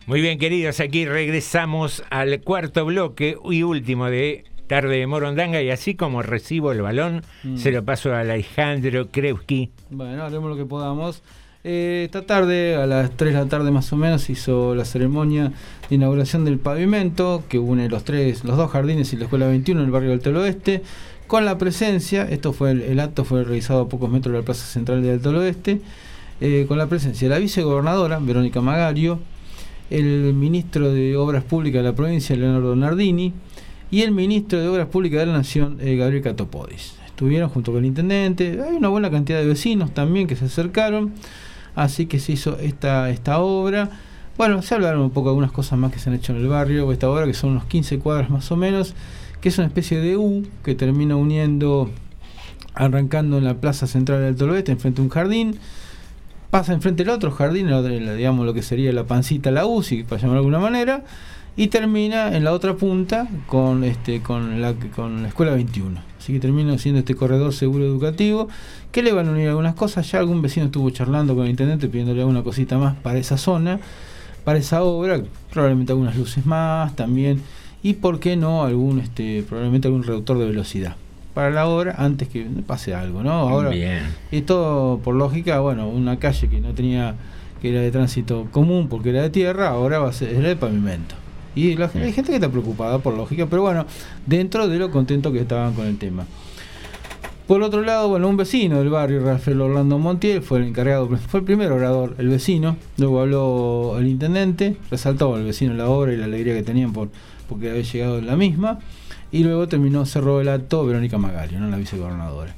Muy bien, queridos, aquí regresamos al cuarto bloque y último de Tarde de Morondanga y así como recibo el balón, Mm. se lo paso a Alejandro Krewski. Bueno, haremos lo que podamos. Eh, esta tarde, a las 3 de la tarde más o menos, hizo la ceremonia de inauguración del pavimento que une los tres, los dos jardines y la escuela 21 en el barrio del Alto Oeste, con la presencia, esto fue el, acto fue realizado a pocos metros de la plaza central del Alto Oeste, eh, con la presencia de la vicegobernadora Verónica Magario, el ministro de Obras Públicas de la provincia Leonardo Nardini y el ministro de Obras Públicas de la Nación eh, Gabriel Catopodis. Estuvieron junto con el intendente, hay una buena cantidad de vecinos también que se acercaron, así que se hizo esta, esta obra. Bueno, se hablaron un poco de algunas cosas más que se han hecho en el barrio, esta obra que son unos 15 cuadras más o menos, que es una especie de U que termina uniendo, arrancando en la plaza central del Alto enfrente de un jardín, pasa enfrente del otro jardín, digamos lo que sería la pancita, la UCI, para llamarlo de alguna manera, y termina en la otra punta con este con la con la escuela 21. Así que termina siendo este corredor seguro educativo que le van a unir algunas cosas. Ya algún vecino estuvo charlando con el intendente pidiéndole alguna cosita más para esa zona, para esa obra, probablemente algunas luces más también y por qué no algún este probablemente algún reductor de velocidad para la obra antes que pase algo, ¿no? Ahora Bien. todo por lógica, bueno, una calle que no tenía, que era de tránsito común porque era de tierra, ahora va a ser es de pavimento. Y hay gente que está preocupada por lógica, pero bueno, dentro de lo contento que estaban con el tema. Por otro lado, bueno, un vecino del barrio, Rafael Orlando Montiel, fue el encargado, fue el primer orador, el vecino, luego habló el intendente, resaltó al vecino la obra y la alegría que tenían por porque había llegado en la misma, y luego terminó, cerró el acto Verónica Magario, ¿no? la vicegobernadora.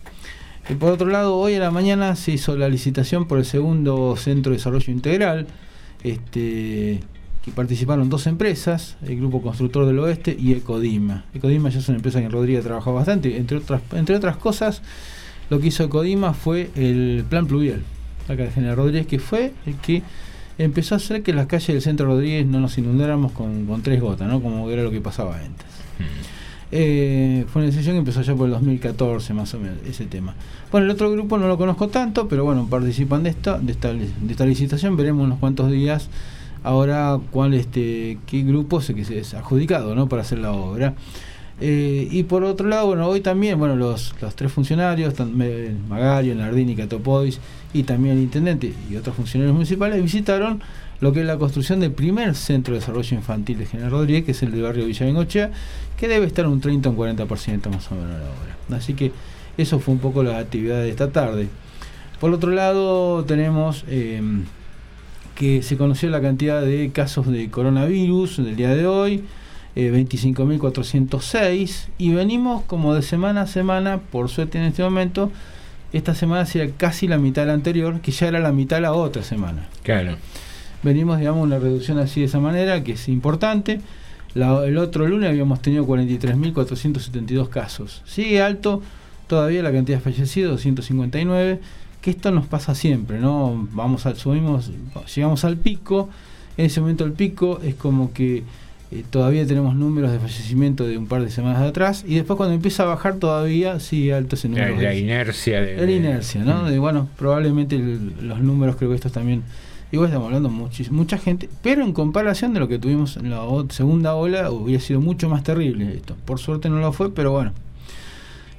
Y por otro lado, hoy a la mañana se hizo la licitación por el segundo Centro de Desarrollo Integral, este, que participaron dos empresas, el Grupo Constructor del Oeste y Ecodima. Ecodima ya es una empresa que en Rodríguez ha trabajado bastante, entre otras, entre otras cosas, lo que hizo Ecodima fue el plan pluvial, acá de General Rodríguez, que fue el que empezó a hacer que las calles del centro Rodríguez no nos inundáramos con, con tres gotas, ¿no? como era lo que pasaba antes. Eh, fue una decisión que empezó ya por el 2014 más o menos ese tema. Bueno, el otro grupo no lo conozco tanto, pero bueno, participan de esta, de esta, de esta licitación, veremos unos cuantos días ahora cuál este qué grupo se que se es adjudicado ¿no? para hacer la obra. Eh, y por otro lado, bueno, hoy también, bueno, los, los tres funcionarios, Magario, Nardini, Catopodis y también el intendente y otros funcionarios municipales visitaron lo que es la construcción del primer centro de desarrollo infantil de General Rodríguez, que es el del barrio Villa Bengochea, que debe estar un 30 o un 40% más o menos la obra. Así que eso fue un poco la actividad de esta tarde. Por otro lado, tenemos eh, que se conoció la cantidad de casos de coronavirus del día de hoy, eh, 25.406, y venimos como de semana a semana, por suerte en este momento, esta semana sería casi la mitad de la anterior, que ya era la mitad de la otra semana. Claro. Venimos, digamos, una reducción así de esa manera, que es importante. La- el otro lunes habíamos tenido 43.472 casos. Sigue alto todavía la cantidad de fallecidos, 259, que esto nos pasa siempre, ¿no? Vamos al, subimos, llegamos al pico, en ese momento el pico es como que eh, todavía tenemos números de fallecimiento de un par de semanas de atrás, y después cuando empieza a bajar todavía sigue alto ese número. la inercia de. La inercia, ¿no? Mm. De, bueno, probablemente el- los números, creo que estos también Igual estamos hablando muchis- mucha gente, pero en comparación de lo que tuvimos en la segunda ola, hubiera sido mucho más terrible esto. Por suerte no lo fue, pero bueno.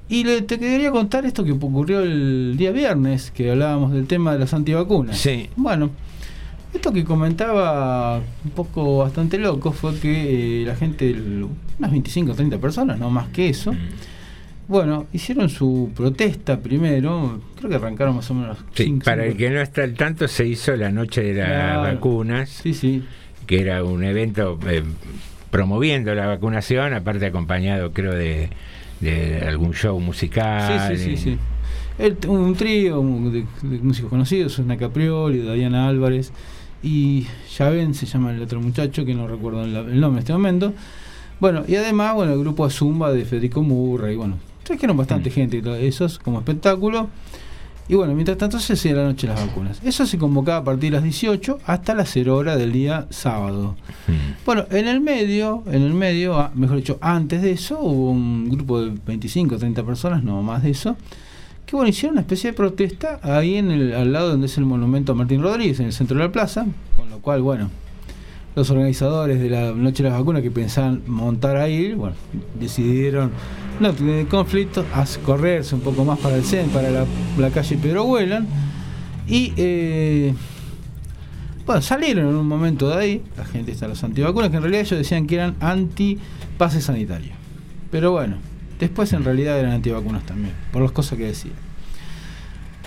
Y le, te quería contar esto que ocurrió el día viernes, que hablábamos del tema de las antivacunas. Sí. Bueno, esto que comentaba un poco bastante loco fue que eh, la gente, el- unas 25 o 30 personas, no más que eso, bueno, hicieron su protesta primero, creo que arrancaron más o menos Sí, cinco- para cinco- el que no está al tanto, se hizo la noche de las Claro. vacunas, Sí, sí. que era un evento eh, promoviendo la vacunación, aparte acompañado, creo, de, de algún show musical. Sí, sí, sí, y- sí. El- un trío de, de músicos conocidos, Susana Caprioli, Diana Álvarez y Javen se llama el otro muchacho, que no recuerdo el, el nombre en este momento. Bueno, y además, bueno, el grupo de Zumba de Federico Murray, bueno, trajeron bastante gente y todo eso es como espectáculo. Y bueno, mientras tanto se hacía la noche las vacunas. Eso se convocaba a partir de las 18 hasta las 0 horas del día sábado. Bueno, en el medio, en el medio, ah, mejor dicho, antes de eso, hubo un grupo de 25 o 30 personas, no más de eso, que bueno, hicieron una especie de protesta ahí en el, al lado donde es el monumento a Martín Rodríguez, en el centro de la plaza, con lo cual, bueno, los organizadores de la Noche de las Vacunas que pensaban montar ahí, bueno, decidieron no tener conflictos, correrse un poco más para el centro, para la, la calle Pedro Huelan, y eh, bueno, salieron en un momento de ahí, la gente está los antivacunas, que en realidad ellos decían que eran anti-pase sanitario. Pero bueno, después en realidad eran antivacunas también, por las cosas que decían.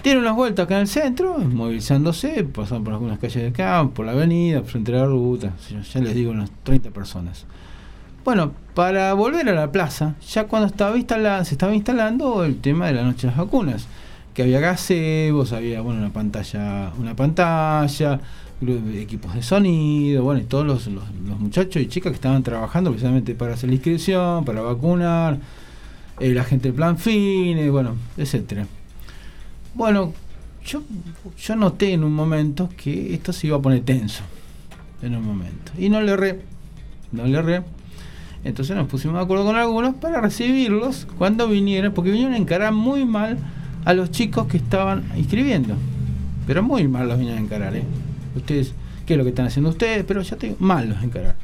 Dieron unas vueltas acá en el centro, movilizándose, pasaron por algunas calles de acá, por la avenida, frente a la ruta, ya- les digo, unas 30 personas. Bueno, para volver a la plaza, ya cuando estaba instalada, se estaba instalando el tema de la noche de las vacunas, que había gazebos, había bueno una pantalla, una pantalla, equipos de sonido, bueno, y todos los, los- muchachos y chicas que estaban trabajando precisamente para hacer la inscripción, para vacunar, eh, la gente del plan FINE, bueno, etcétera. Bueno, yo, yo noté en un momento que esto se iba a poner tenso. En un momento. Y no le erré. No le erré. Entonces nos pusimos de acuerdo con algunos para recibirlos cuando vinieran, porque vinieron a encarar muy mal a los chicos que estaban inscribiendo. Pero muy mal los vinieron a encarar, ¿eh? Ustedes, ¿qué es lo que están haciendo ustedes? Pero ya tengo mal los encarar.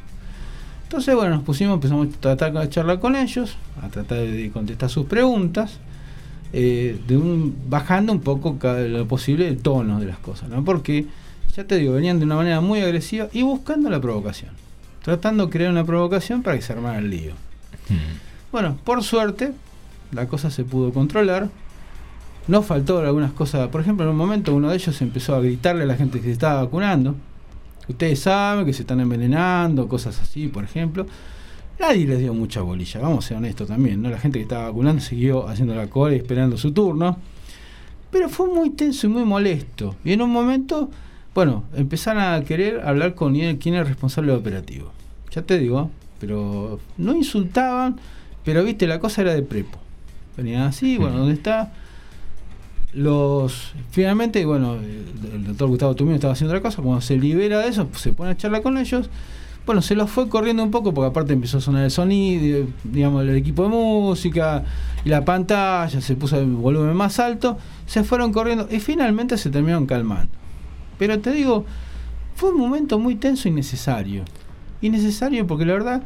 Entonces, bueno, nos pusimos, empezamos a tratar de charlar con ellos, a tratar de contestar sus preguntas, eh, de un, bajando un poco cada- lo posible el tono de las cosas, ¿no? Porque, ya te digo, venían de una manera muy agresiva y buscando la provocación, tratando de crear una provocación para que se armara el lío. Bueno, por suerte, la cosa se pudo controlar. No faltó algunas cosas, por ejemplo, en un momento uno de ellos empezó a gritarle a la gente que se estaba vacunando. Ustedes saben que se están envenenando, cosas así, por ejemplo. Nadie les dio mucha bolilla, vamos a ser honestos también, ¿no? La gente que estaba vacunando siguió haciendo la cola y esperando su turno. Pero fue muy tenso y muy molesto. Y en un momento, bueno, empezaron a querer hablar con quién era el responsable operativo. Ya te digo, pero no insultaban, pero viste, la cosa era de prepo. Venían así, bueno, ¿dónde está? Los finalmente, bueno, el, doctor Gustavo Tumino estaba haciendo otra cosa, cuando se libera de eso, se pone a charlar con ellos. Bueno, se los fue corriendo un poco porque aparte empezó a sonar el sonido, digamos, el equipo de música y la pantalla, se puso el volumen más alto, se fueron corriendo y finalmente se terminaron calmando. Pero te digo, fue un momento muy tenso y necesario. Innecesario porque la verdad,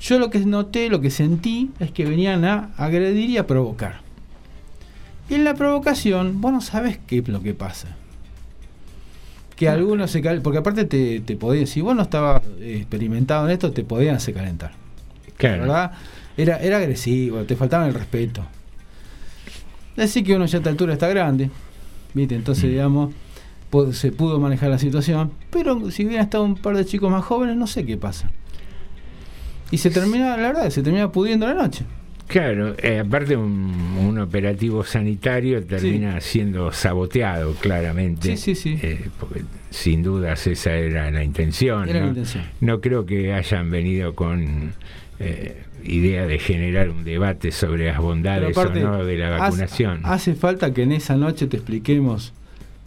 yo lo que noté, lo que sentí, es que venían a agredir y a provocar. Y en la provocación, vos no sabes qué es lo que pasa. Que algunos se cal porque aparte te, te podían, si vos no estabas eh, experimentado en esto, te podían hacer calentar. Claro. ¿Verdad? Era, era agresivo, te faltaba el respeto. Así que uno ya a esta altura está grande, ¿viste? Entonces, digamos, pu- se pudo manejar la situación. Pero si hubieran estado un par de chicos más jóvenes, no sé qué pasa. Y se termina, la verdad, se termina pudiendo la noche. Claro, eh, aparte un, un operativo sanitario termina siendo saboteado claramente. Sí, sí, sí. Eh, porque sin dudas esa era la intención. Era la ¿no? intención. No creo que hayan venido con eh, idea de generar un debate sobre las bondades aparte, o no de la hace- vacunación. Hace, falta que en esa noche te expliquemos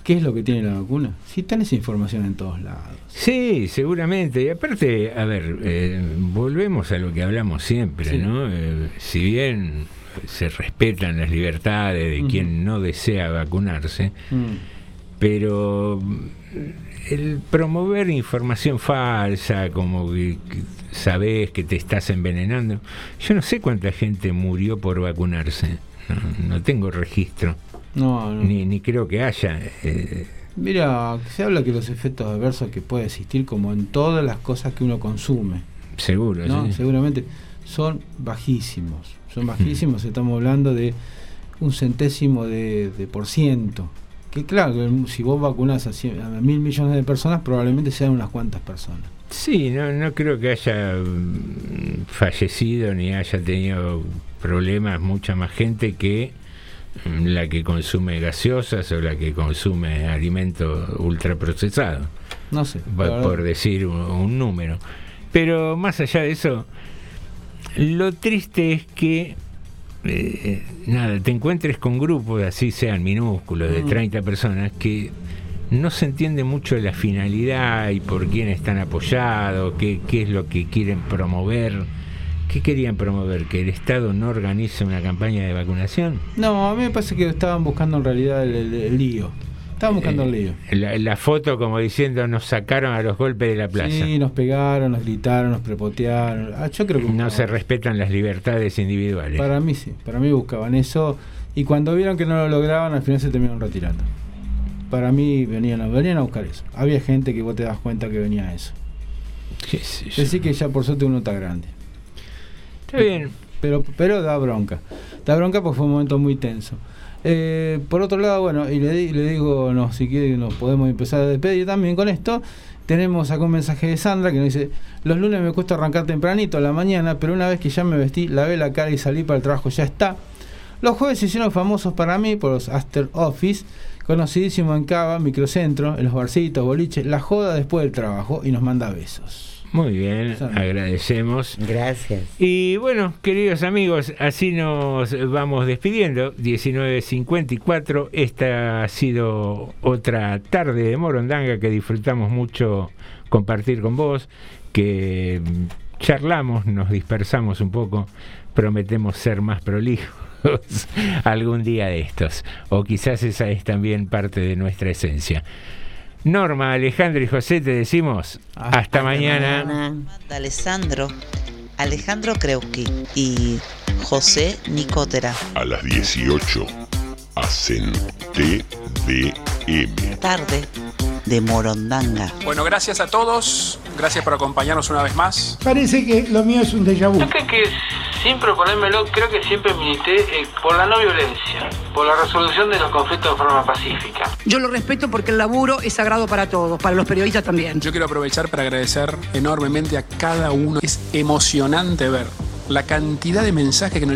qué es lo que tiene la vacuna. Si tenés información en todos lados. Sí, seguramente. Y aparte, a ver, eh, volvemos a lo que hablamos siempre, Sí. ¿no? Eh, si bien se respetan las libertades de quien no desea vacunarse, Mm. pero el promover información falsa, como que, que sabes que te estás envenenando, yo no sé cuánta gente murió por vacunarse, no, no tengo registro, No, no. ni, ni creo que haya. eh, Mira, se habla que los efectos adversos que puede existir como en todas las cosas que uno consume, seguro, ¿no? sí. seguramente son bajísimos. Son bajísimos, estamos hablando de un centésimo de, de por ciento. Que claro, si vos vacunás a, cien- a mil millones de personas, probablemente sean unas cuantas personas. Sí, no, no creo que haya mm, fallecido ni haya tenido problemas mucha más gente que la que consume gaseosas o la que consume alimentos ultraprocesados, No sé. por, por decir un, un número. Pero más allá de eso, lo triste es que eh, nada, te encuentres con grupos, así sean minúsculos, de Mm. 30 personas, que no se entiende mucho la finalidad y por quién están apoyados, qué, qué es lo que quieren promover. ¿Qué querían promover? ¿Que el Estado no organice una campaña de vacunación? No, a mí me parece que estaban buscando en realidad el, el- el lío. Estaban buscando el lío. La, la foto como diciendo nos sacaron a los golpes de la plaza. Sí, nos pegaron, nos gritaron, nos prepotearon. Ah, yo creo que No se respetan las libertades individuales. Para mí sí, para mí buscaban eso y cuando vieron que no lo lograban al final se terminaron retirando. Para mí venían a, venían a buscar eso. Había gente que vos te das cuenta que venía a eso. Decir que ya por suerte uno está grande. Bien. Pero, pero da bronca. Da bronca porque fue un momento muy tenso. Eh, por otro lado, bueno, y le, le digo, no, si quiere nos podemos empezar a despedir también con esto. Tenemos acá un mensaje de Sandra que nos dice, los lunes me cuesta arrancar tempranito a la mañana, pero una vez que ya me vestí, lavé la cara y salí para el trabajo, ya está. Los jueves se hicieron famosos para mí por los After Office, conocidísimo en Cava, Microcentro, en los barcitos, boliches, la joda después del trabajo y nos manda besos. Muy bien, agradecemos. Gracias. Y bueno, queridos amigos, así nos vamos despidiendo. 19.54, esta ha sido otra tarde de Morondanga que disfrutamos mucho compartir con vos, que charlamos, nos dispersamos un poco, prometemos ser más prolijos algún día de estos, o quizás esa es también parte de nuestra esencia. Norma, Alejandro y José, te decimos hasta, mañana. Alessandro, Alejandro Kreuski y José Nicotera. A las 18 hacen TDM. Tarde de Morondanga. Bueno, gracias a todos. Gracias por acompañarnos una vez más. Parece que lo mío es un déjà vu. Creo que sin proponérmelo, creo que siempre milité eh, por la no violencia, por la resolución de los conflictos de forma pacífica. Yo lo respeto porque el laburo es sagrado para todos, para los periodistas también. Yo quiero aprovechar para agradecer enormemente a cada uno. Es emocionante ver la cantidad de mensajes que nos